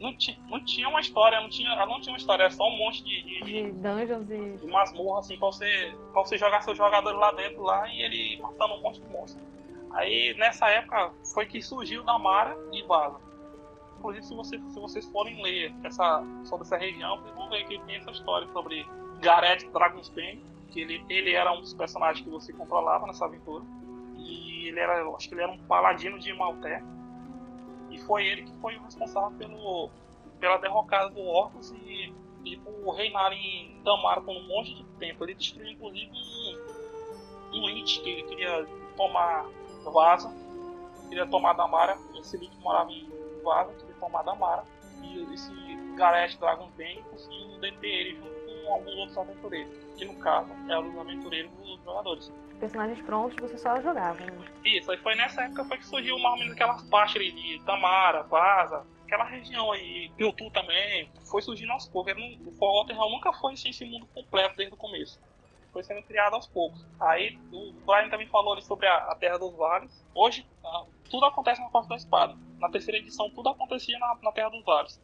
Não tinha, não tinha uma história, não tinha, ela não tinha uma história, era só um monte de, de, de, dungeons e. de masmorra assim pra você, pra você jogar seus jogadores lá dentro lá e ele matando um monte de monstro. Aí nessa época foi que surgiu Damara e Vaza. Inclusive se, você, se vocês forem ler essa, sobre essa região, vocês vão ver que tem essa história sobre Gareth Dragonsbane, que ele, ele era um dos personagens que você controlava nessa aventura. E ele era, eu acho que ele era um paladino de Malté. E foi ele que foi o responsável pelo, pela derrocada do Orcus e, e por reinar em Damara por um monte de tempo. Ele destruiu inclusive um, um Lich que ele queria tomar Vaza, queria tomar Damara. Esse Lich morava em Vaza, queria tomar Damara. E esse Gareth Dragonbane conseguiu deter ele junto com alguns outros aventureiros. Que no caso eram os aventureiros dos jogadores. Personagens prontos, você só jogava. Né? Isso, aí foi nessa época foi que surgiu mais ou menos aquelas partes de Tamara, Vaza, aquela região aí, Piltu também, foi surgindo aos poucos. Não- O Forgotten Realm nunca foi assim, esse mundo completo desde o começo. Foi sendo criado aos poucos. Aí o Brian também falou ali sobre a, a Terra dos Vales. Hoje, ah, tudo acontece na Costa da Espada. Na terceira edição, tudo acontecia na, na Terra dos Vales.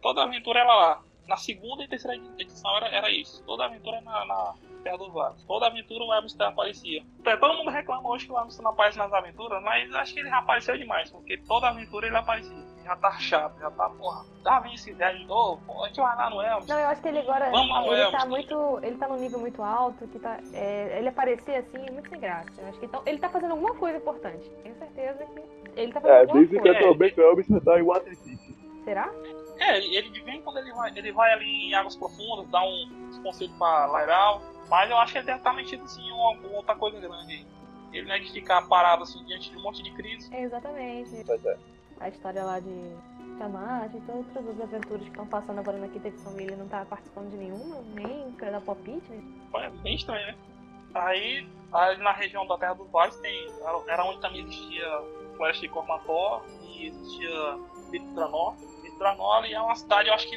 Toda aventura era lá. Na segunda e terceira edição era, era isso. Toda aventura na, na Terra dos Vales. Toda aventura o Webster aparecia. É, Todo mundo reclama hoje que o Webster não aparece nas aventuras, mas acho que ele já apareceu demais, porque toda aventura ele aparecia. Já tá chato, já tá, porra, dá vir esse ideia de novo, pô, a gente vai lá no Elvis. Não, eu acho que ele agora. Vamos lá, ele Elvis. tá muito. Ele tá num nível muito alto, que tá. é, ele aparecer assim é muito sem graça. Eu acho que então, ele tá fazendo alguma coisa importante. Tenho certeza que ele tá fazendo É, alguma dizem que coisa. atualmente o Elvis tá em Waterdeep. Será? É, ele, ele de vez em quando ele vai, ele vai ali em águas profundas, dá um, uns conselhos pra Lyral, mas eu acho que ele deve estar metido assim em uma, uma outra coisa grande aí. Ele não é de ficar parado assim diante de um monte de crise. É, exatamente. Pois é. A história lá de Tiamat e todas as aventuras que estão passando agora na quinta edição e ele não tá participando de nenhuma, nem pra dar palpite, né? Foi bem estranho, né? Aí, aí na região da Terra dos Vales tem. Era, onde também existia Floresta de Cormator e existia. Vitranor ali é uma cidade, eu acho que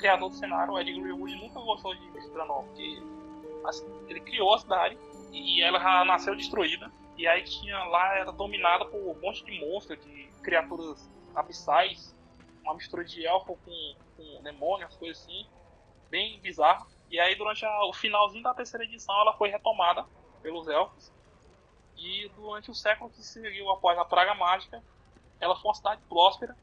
criador do cenário, o Ed Greenwood, nunca gostou de Vitranor, porque assim, ele criou a cidade e ela já nasceu destruída. E aí tinha lá, era dominada por um monte de monstros, de criaturas abissais, uma mistura de elfo com, com demônios, coisas assim, bem bizarro. E aí durante a- o finalzinho da terceira edição ela foi retomada pelos elfos. E durante o século que seguiu após a Praga Mágica, ela foi uma cidade próspera,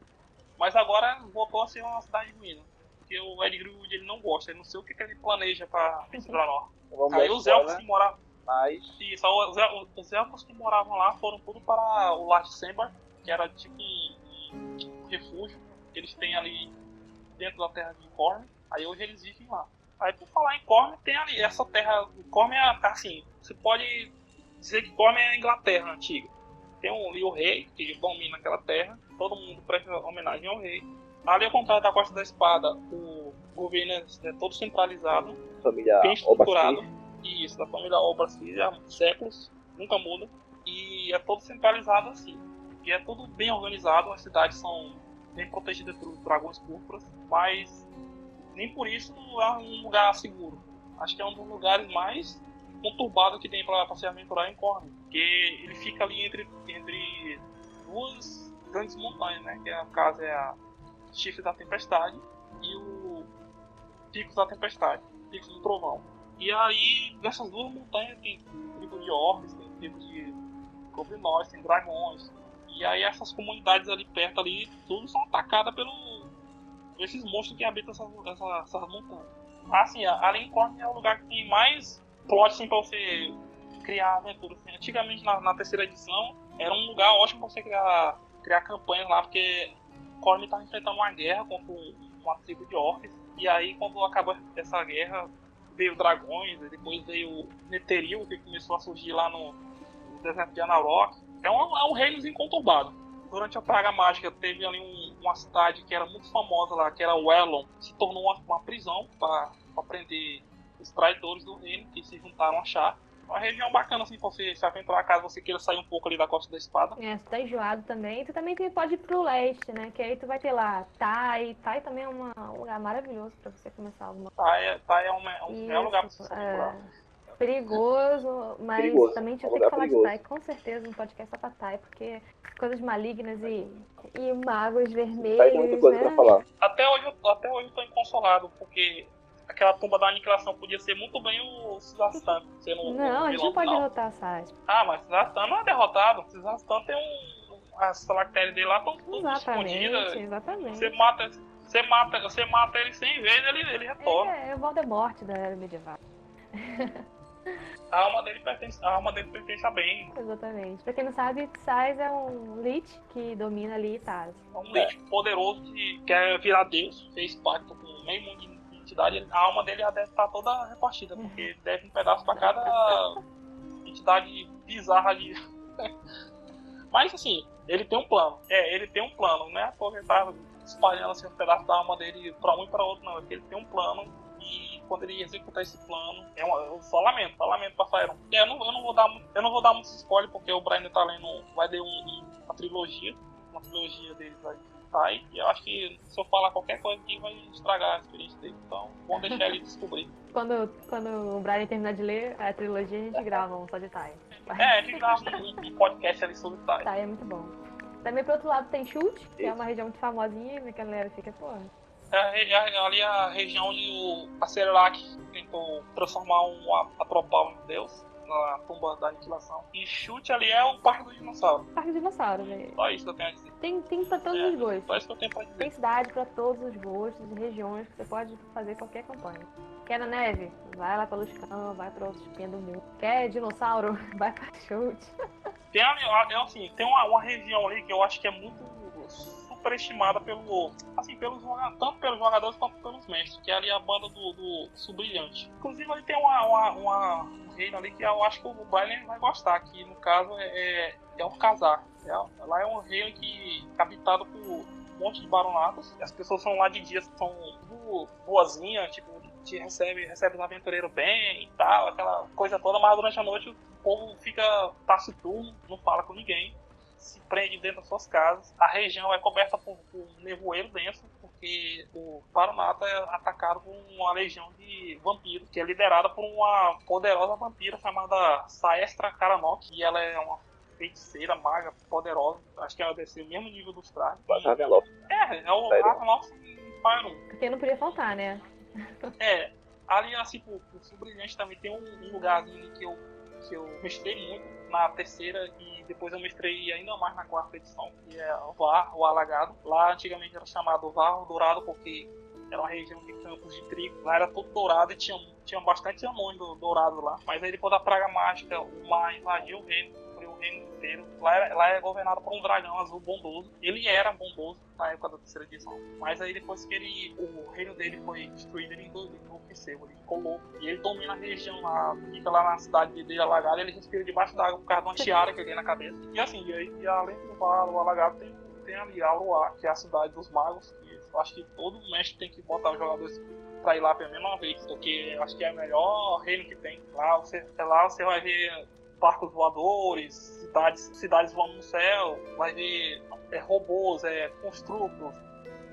mas agora voltou a ser uma cidade ruína. Porque o Ed Greenwood ele não gosta, ele não sei o que, que ele planeja. Então vamos Aí os elfos spoiler, que moravam. mas Isso, os, el- os elfos que moravam lá foram tudo para o Lar de Sembar, que era tipo um, refúgio que eles têm ali dentro da terra de Corne. Aí hoje eles vivem lá. Aí por falar em Corne, tem ali essa terra. Corne é assim, você pode dizer que Corne é a Inglaterra antiga. Tem um, o rei, que domina aquela terra, todo mundo presta homenagem ao rei. Ali ao contrário da Costa da Espada, o governo é é todo centralizado, família bem estruturado. E isso, da família Obrasquir há séculos, nunca muda. E e é todo centralizado assim. E é tudo bem organizado, as cidades são bem protegidas por dragões púrpuras, mas nem por isso é um lugar seguro. Acho que é um dos lugares mais conturbados que tem para se aventurar em Corne, porque ele fica ali entre, entre duas grandes montanhas, né? Que é, no caso é a Chifre da Tempestade e o Picos da Tempestade, Picos do Trovão. E aí, nessas duas montanhas tem tribos de orcs, tem tribos de goblinóis, tem dragões. E aí essas comunidades ali perto ali, tudo são atacadas pelo esses monstros que habitam essas, essas, essas montanhas. Assim, a Lincoln é o lugar que tem mais plot assim, pra você criar aventuras. Assim. Antigamente, na, na, terceira edição, era um lugar ótimo pra você criar, criar campanhas lá, porque Corne estava enfrentando uma guerra contra uma tribo de orcs. E aí, quando acabou essa guerra, veio dragões, depois veio Netheril, que começou a surgir lá no, no deserto de Anarok. É um, é um reino inconturbado. Durante a Praga Mágica, teve ali um, uma cidade que era muito famosa lá, que era Wellon, se tornou uma, uma prisão para prender os traidores do reino que se juntaram a Char uma região bacana assim pra você se aventurar caso você queira sair um pouco ali da costa da espada. É, tu tá enjoado também. Tu também pode ir pro leste, né? Que aí tu vai ter lá Tai. Tai também é uma, um lugar maravilhoso pra você começar alguma coisa. Tai, é, tai é, um, é um Isso, lugar pra você se aventurar. É perigoso, mas perigoso. também a gente vai ter que falar perigoso. de Tai, com certeza, um podcast só pra Tai, porque coisas malignas e, e magos vermelhos. Tem muita coisa né? pra falar. Até hoje, até hoje eu tô inconsolado, porque aquela tumba da aniquilação podia ser muito bem o Cisastan. Sendo não, a gente não pode derrotar a Sasha. Ah, mas Cisastan não é derrotado. Cisastan tem um. As salactérias dele lá estão escondidas. Exatamente. Você mata, você mata, você mata ele 100 vezes, ele, ele retorna. É, é o Voldemort da era medieval. A alma dele pertence, a alma dele pertence a bem. Exatamente. Pra quem não sabe, Sais é um Lich que domina ali Taz. É um Lich poderoso que quer virar Deus, fez pacto com meio mundo de entidade, a alma dele já deve estar toda repartida, porque deve um pedaço pra cada entidade bizarra ali. Mas assim, ele tem um plano. É, ele tem um plano, não é à toa que ele tá espalhando assim, um pedaço da alma dele pra um e pra outro, não. É que ele tem um plano e quando ele executar esse plano, é um, eu só lamento, só lamento pra Faeron. É, eu, não, eu não vou dar eu não vou dar muito spoiler, porque o Brian tá lendo, vai ter um, uma trilogia, uma trilogia deles aí sai. E eu acho que se eu falar qualquer coisa aqui vai estragar a experiência dele. Então, vamos deixar ele descobrir. Quando, quando o Brian terminar de ler a trilogia, a gente grava um só de Tai. É, a gente grava um, podcast ali sobre Tai. Tai é muito bom. Também pro outro lado tem Chute, que é uma região muito famosinha, e a galera fica, pô. É, é, ali é a região onde o Acerelac tentou transformar um Atropal em Deus na tumba da aniquilação. E chute ali é o Parque do Dinossauro. Parque do Dinossauro, velho. Só isso que eu tenho a dizer. Tem, tem pra todos é, os gostos. Só isso que eu tenho pra dizer. Tem cidade pra todos os gostos e regiões que você pode fazer qualquer campanha. Quer na neve? Vai lá pra Luscão, vai pra outros pinhos do mundo. Quer dinossauro? Vai pra chute. Tem, é assim, tem uma, uma região ali que eu acho que é muito superestimada pelo, assim, pelos, tanto pelos jogadores quanto pelos mestres, que é ali a banda do, do Subrilhante. Inclusive ali tem uma, uma, uma, um reino ali que eu acho que o Brian vai gostar, que no caso é, é, é o Casar. É, lá é um reino que é habitado por um monte de baronatos. As pessoas são lá de dia, são boazinhas, tipo, te recebe, recebe os aventureiros bem e tal, aquela coisa toda, mas durante a noite o povo fica taciturno, não fala com ninguém se prende dentro das suas casas. A região é coberta por, por nevoeiro denso, porque o Paranata é atacado por uma legião de vampiros, que é liderada por uma poderosa vampira chamada Saestra Karanok, e ela é uma feiticeira, maga, poderosa. Acho que ela deve ser o mesmo nível dos Tragos. É, é o Ravenloft em Fire 1. Porque não podia faltar, né? é, ali assim, o, o Brilhante também tem um, um lugarzinho que eu, que eu gostei muito na terceira e depois eu mestrei ainda mais na quarta edição, que é o VAR, o Alagado. Lá antigamente era chamado VAR Dourado porque era uma região de campos de trigo. Lá era todo dourado e tinha, tinha bastante do, dourado lá. Mas aí depois da praga mágica, o mar invadiu o reino inteiro. Lá, era, lá é governado por um dragão azul bondoso. Ele era bondoso na época da terceira edição. Mas aí depois que ele, o reino dele foi destruído, ele enlouqueceu, ele ficou louco. E ele domina a região lá, fica lá na cidade dele alagada, ele respira debaixo d'água por causa de uma tiara que ele tem na cabeça. E assim, e, aí, e além do o alagado, tem, tem ali Auroa, que é a cidade dos magos, que eu acho que todo mestre tem que botar os jogadores pra ir lá pelo menos uma vez, porque eu acho que é o melhor reino que tem. Lá você, lá você vai ver barcos voadores, cidades, cidades voando no céu, vai ver é, robôs, é, construtos,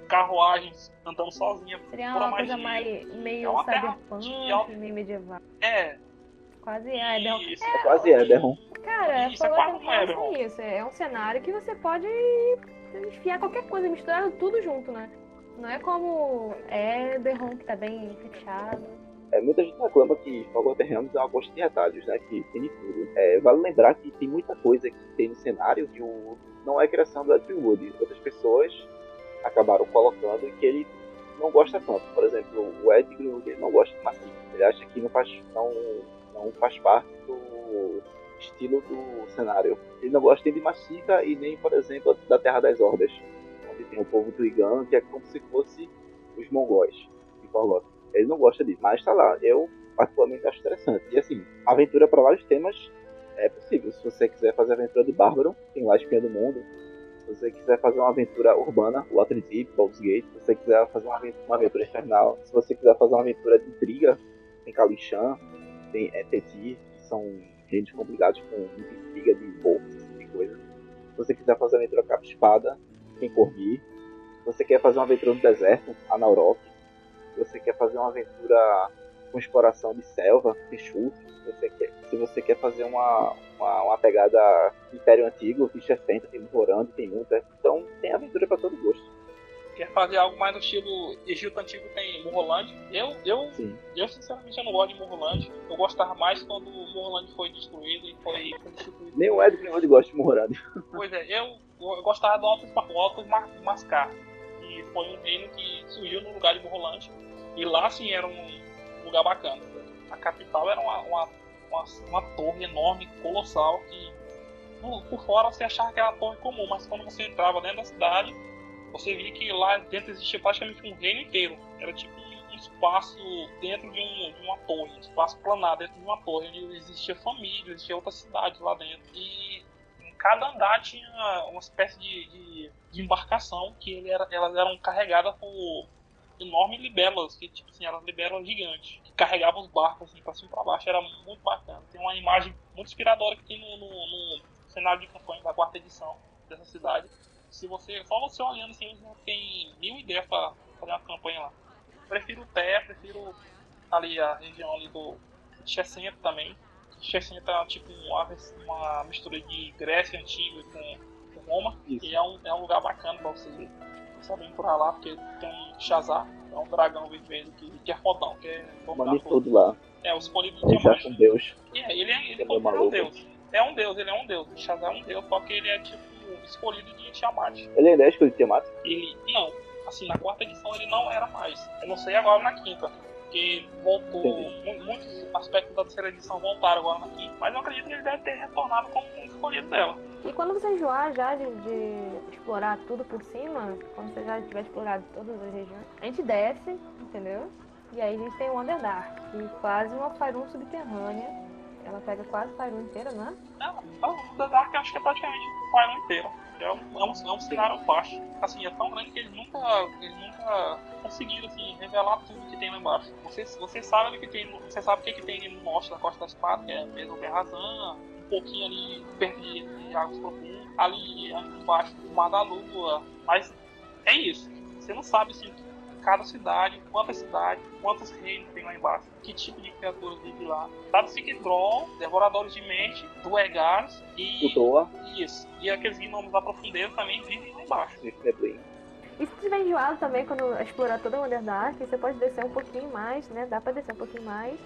carruagens andando sozinha. Seria uma coisa mais, meio é cyberpunk, meio medieval. É. Quase é, Eberron. É, é quase Eberron. Cara, isso, é quase é isso. É um cenário que você pode enfiar qualquer coisa, misturar tudo junto, né? Não é como Eberron, que tá bem fechado. É, muita gente reclama que Forgotten Realms é uma coxa de retalhos, né? Que tem de tudo. É, vale lembrar que tem muita coisa que tem no cenário que o, não é criação da Wood. Outras pessoas acabaram colocando e que ele não gosta tanto. Por exemplo, o Ed Greenwood não gosta de macio. Ele acha que não faz, não, não faz parte do estilo do cenário. Ele não gosta nem de Mastica e nem, por exemplo, da Terra das Hordas, onde tem o povo Trigan, que é como se fosse os mongóis de Forgotten. Ele não gosta disso, mas está lá. Eu, particularmente, acho interessante. E assim, aventura para vários temas é possível. Se você quiser fazer aventura de Bárbaro, tem lá Espinha do Mundo, se você quiser fazer uma aventura urbana, Waterdeep, Baldur's Gate. Se você quiser fazer uma aventura, uma aventura infernal. Se você quiser fazer uma aventura de intriga, tem Kalishan, tem é, que são reinos complicados com intriga de bolsas, esse tipo de coisa. Se você quiser fazer uma aventura capa-espada, tem Corgi. Se você quer fazer uma aventura no deserto, Anaurok. Se você quer fazer uma aventura com exploração de selva, Fichut, se você quer, se você quer fazer uma, uma, uma pegada Império Antigo, Fischer Fenta, tem Morando, tem Munter, então tem aventura para todo gosto. Quer fazer algo mais no estilo Egito Antigo, tem Morroland. Eu, eu, eu sinceramente eu não gosto de Morroland. Eu gostava mais quando Morroland foi destruído e foi, foi destruído. Nem o Ed Greenwood gosta de Morroland. Pois é, eu, eu gostava do Altos, Altos Foi um reino que surgiu no lugar de Morroland. E lá sim era um lugar bacana. A capital era uma, uma, uma, uma torre enorme, colossal, que por fora você achava que era uma torre comum, mas quando você entrava dentro da cidade, você via que lá dentro existia praticamente um reino inteiro. Era tipo um espaço dentro de, um, de uma torre, um espaço planado dentro de uma torre, onde existia família, existia outras cidades lá dentro. E cada andar tinha uma espécie de, de, de embarcação que ele era, elas eram carregadas por enormes libelas, que tipo assim, eram libelas gigantes, que carregavam os barcos assim pra cima e pra baixo, era muito bacana. Tem uma imagem muito inspiradora que tem no, no, no cenário de campanha da quarta edição dessa cidade. Se você, só você olhando assim, tem mil ideias pra fazer uma campanha lá. Prefiro o Té, prefiro ali a região ali do Chessenta também. Chessenta é tipo uma, uma mistura de Grécia antiga com, com Roma, Isso. e é um, é um lugar bacana pra você sabem por lá, porque tem um Shazar, é um dragão vermelho que, que é fodão, que é dominar tudo lá. É, o escolhido do diamante. É um deus. É, ele é, ele, ele é, um deus. É um deus, ele é um deus. O Shazar é um deus, só que ele é tipo escolhido de Tiamat. Ele ainda é escolhido de Tiamat? Ele, não, assim, na quarta edição ele não era mais. Eu não sei agora na quinta porque voltou. Muitos aspectos da terceira edição voltaram agora aqui. Mas eu acredito que ele deve ter retornado como um escolhido dela. E quando você enjoar já de, de, explorar tudo por cima, quando você já tiver explorado todas as regiões, a gente desce, entendeu? E aí a gente tem o Underdark, que quase uma Faerun subterrânea. Ela pega quase Faerun inteira, né? Não, o Underdark eu acho que é praticamente Faerun inteira. É um, é um, é um cenário baixo. Assim, é tão grande que eles nunca, eles nunca conseguiram assim, revelar tudo que tem lá embaixo. Você, você sabe que tem. Você sabe o que, que tem no norte da Costa das Espada, que é mesmo Berrazan, um pouquinho ali perto de, de águas profundas, ali embaixo do Mar da Lua. Mas é isso. Você não sabe assim, cada cidade, quantas cidades, quantos reinos tem lá embaixo, que tipo de criaturas vive lá. Sabe-se que Droll, Devoradores de Mente, Duergars e. Udoa. Isso. E aqueles gnomos da profundeza também vivem lá embaixo. Isso é bem. E se tiver enjoado também, quando explorar toda a Underdark, você pode descer um pouquinho mais, né? Dá pra descer um pouquinho mais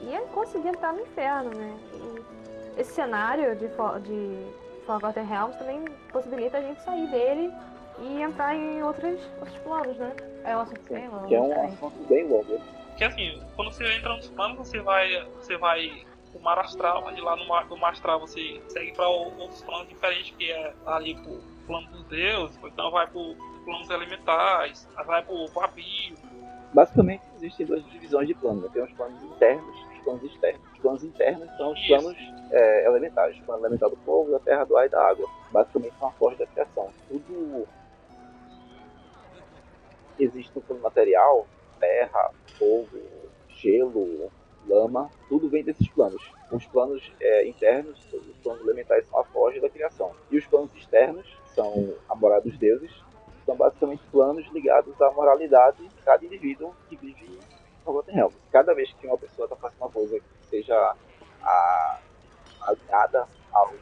e conseguir entrar no inferno, né? E esse cenário de, de Forgotten Realms também possibilita a gente sair dele e entrar em outros, outros planos, né? É um assunto bem longo. Que é um assunto bem longo. Que assim, quando você entra nos planos, você vai. Você vai o mar astral, e lá no mar, do mar astral você segue para outros planos diferentes, que é ali pro plano dos deuses, ou então vai pro planos elementais, vai pro abismo. Basicamente existem duas divisões de planos, né? tem os planos internos e os planos externos. Os planos internos são os Isso. planos é, elementais, o plano elemental do fogo, da terra, do ar e da água. Basicamente são a força da criação. Tudo existe no plano material, terra, fogo, gelo, lama, tudo vem desses planos. Os planos é, internos, os planos elementais são a forja da criação. E os planos externos são a morada dos deuses, são basicamente planos ligados à moralidade de cada indivíduo que vive em Forgotten Realms. Cada vez que uma pessoa está fazendo uma coisa que seja a, alinhada ao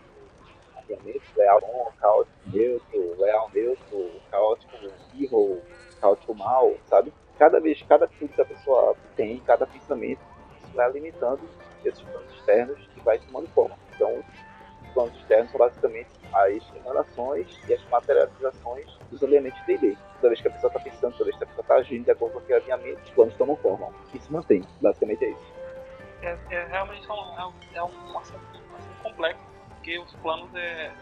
alinhamento leal bom, caótico neutro, leal neutro, caótico evil, caótico mal, sabe? Cada vez, cada atitude que a pessoa tem, cada pensamento, isso vai limitando esses planos externos que vai tomando forma. Então, os planos externos são basicamente as emanações e as materializações dos elementos de D&D. Toda vez que a pessoa está pensando, toda vez que a pessoa está agindo de acordo com aquele alinhamento, os planos tomam forma. E se mantém. Basicamente é isso. É, é realmente é um, é um assunto complexo, porque os planos é.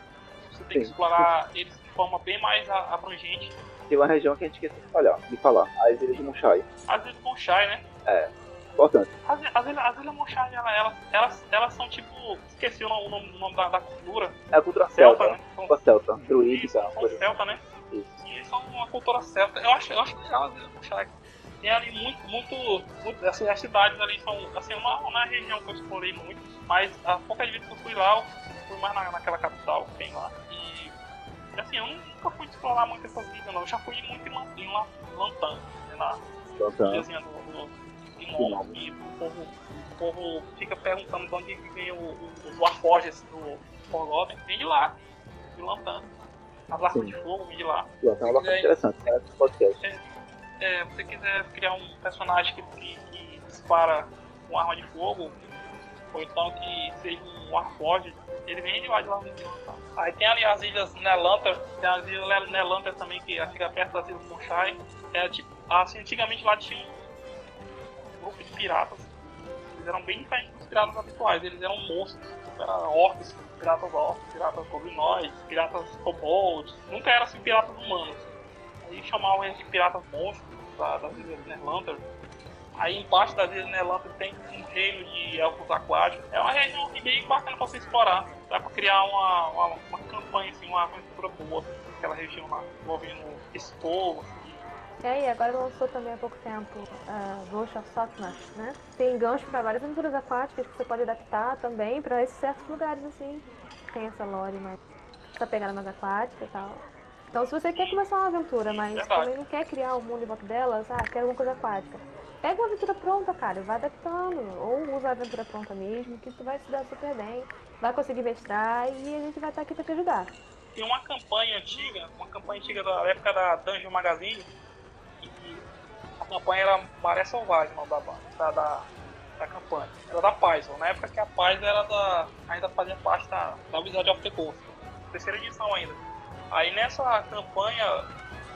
Você tem Sim. que explorar eles de forma bem mais abrangente. Tem uma região que a gente esqueceu de falar, de falar, as Ilhas de Monchai. As Ilhas de Monchai, né? É, importante. As, as, ilhas, as Ilhas Monchai, elas, elas, elas, elas são tipo. Esqueci o nome, o nome, da, da, cultura. É a cultura celta, celta né? São, celta, druídica. São celta, né? Isso. E são uma cultura celta. Eu acho, eu acho legal as Ilhas Monchai tem ali muito, muito, muito assim, as cidades ali são, assim, uma, uma região que eu explorei muito, mas a pouca vezes que eu fui lá, eu fui mais na, naquela capital que tem lá. Assim, eu nunca fui explorar muito essas ilhas, não. Eu já fui muito em, em Lantan, né, na ilhazinha do, do, e o povo, o povo fica perguntando de onde vem o, o, os Warforges do Forgotten, vem de lá, de Lantan. As armas de fogo vem de lá. Lantan é uma coisa interessante, é, podcast. É, é, você quiser criar um personagem que, que, que, dispara com arma de fogo, ou então que seja um Warforged, ele vem de lá de lá Aí tem ali as ilhas Nelanter, tem as ilhas Nelanter também, que fica perto das ilhas Monchai. É, tipo, assim, antigamente lá tinha um grupo de piratas. Eles eram bem diferentes dos piratas habituais, eles eram monstros, eram orcs, piratas orcs, piratas goblinoides, piratas kobolds, nunca eram assim piratas humanos. Aí chamavam eles de piratas monstros da, das Ilhas Nerlander. Aí embaixo das Ilhas Nerlander tem um reino de elfos aquáticos. É uma região bem bacana pra você explorar. Dá pra criar uma, uma, uma campanha, assim, uma aventura boa naquela região lá, envolvendo esse povo. Assim. E aí, agora lançou também há pouco tempo uh, Ghost of Softness, né? Tem gancho para várias aventuras aquáticas que você pode adaptar também para esses certos lugares, assim. Tem essa lore, mas essa pegada mais aquática e tal. Então, se você quer começar uma aventura, mas também não quer criar um mundo em volta delas, ah, quer alguma coisa aquática, pega uma aventura pronta, cara, vai adaptando. Ou usa a aventura pronta mesmo, que tu vai se dar super bem, vai conseguir mestrar e a gente vai estar aqui pra te ajudar. Tem uma campanha antiga, uma campanha antiga da época da Dungeon Magazine, a campanha era Maré Selvagem, não da, da, da, da campanha. Era da Paz, na época que a Paz era da, ainda fazia parte da, da Wizard of the Coast. Terceira edição ainda. Aí nessa campanha,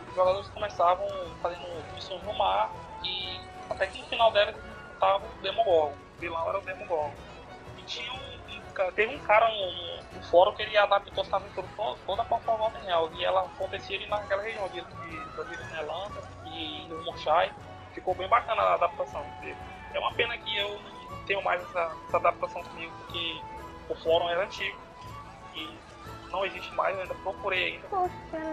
os jogadores começavam fazendo missões no mar e até que no final dela enfrentavam o Demogorgon. O vilão era o Demogorgon. E tinha um, um, teve um cara no, no, no, fórum que ele adaptou essa aventura toda, toda para Forgotten Real. E ela acontecia ali naquela região de, de, da Disneylândia e do Monchai. Ficou bem bacana a adaptação. É uma pena que eu não tenho mais essa, essa adaptação comigo, porque o fórum era antigo. E não existe mais, eu ainda procurei ainda. Poxa,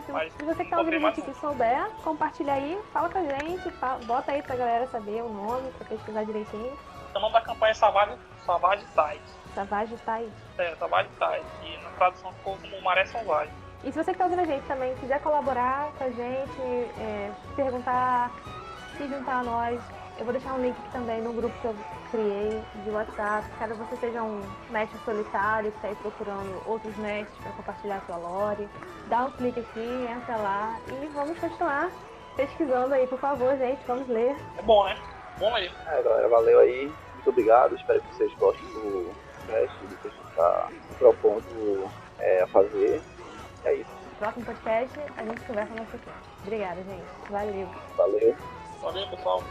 Mas se você que tá ouvindo a gente que souber, compartilha aí, fala com a gente, bota aí pra galera saber o nome, pra pesquisar direitinho. O nome da campanha é Savage, Savage Tide. Savage Tide? É, Savage Tide. E na tradução ficou como Maré Selvagem. E se você que tá ouvindo a gente também quiser colaborar com a gente, é, perguntar, se juntar a nós, eu vou deixar um link aqui também no grupo que eu criei de WhatsApp. Caso você seja um mestre solitário que está aí procurando outros mestres para compartilhar a sua lore, dá um clique aqui, entra lá e vamos continuar pesquisando aí, por favor, gente. Vamos ler. É bom, né? Bom aí. É, galera, valeu aí. Muito obrigado. Espero que vocês gostem do podcast, do que a gente está propondo é, a fazer. É isso. No próximo podcast a gente conversa mais aqui. Obrigada, gente. Valeu. Valeu. Valeu, pessoal.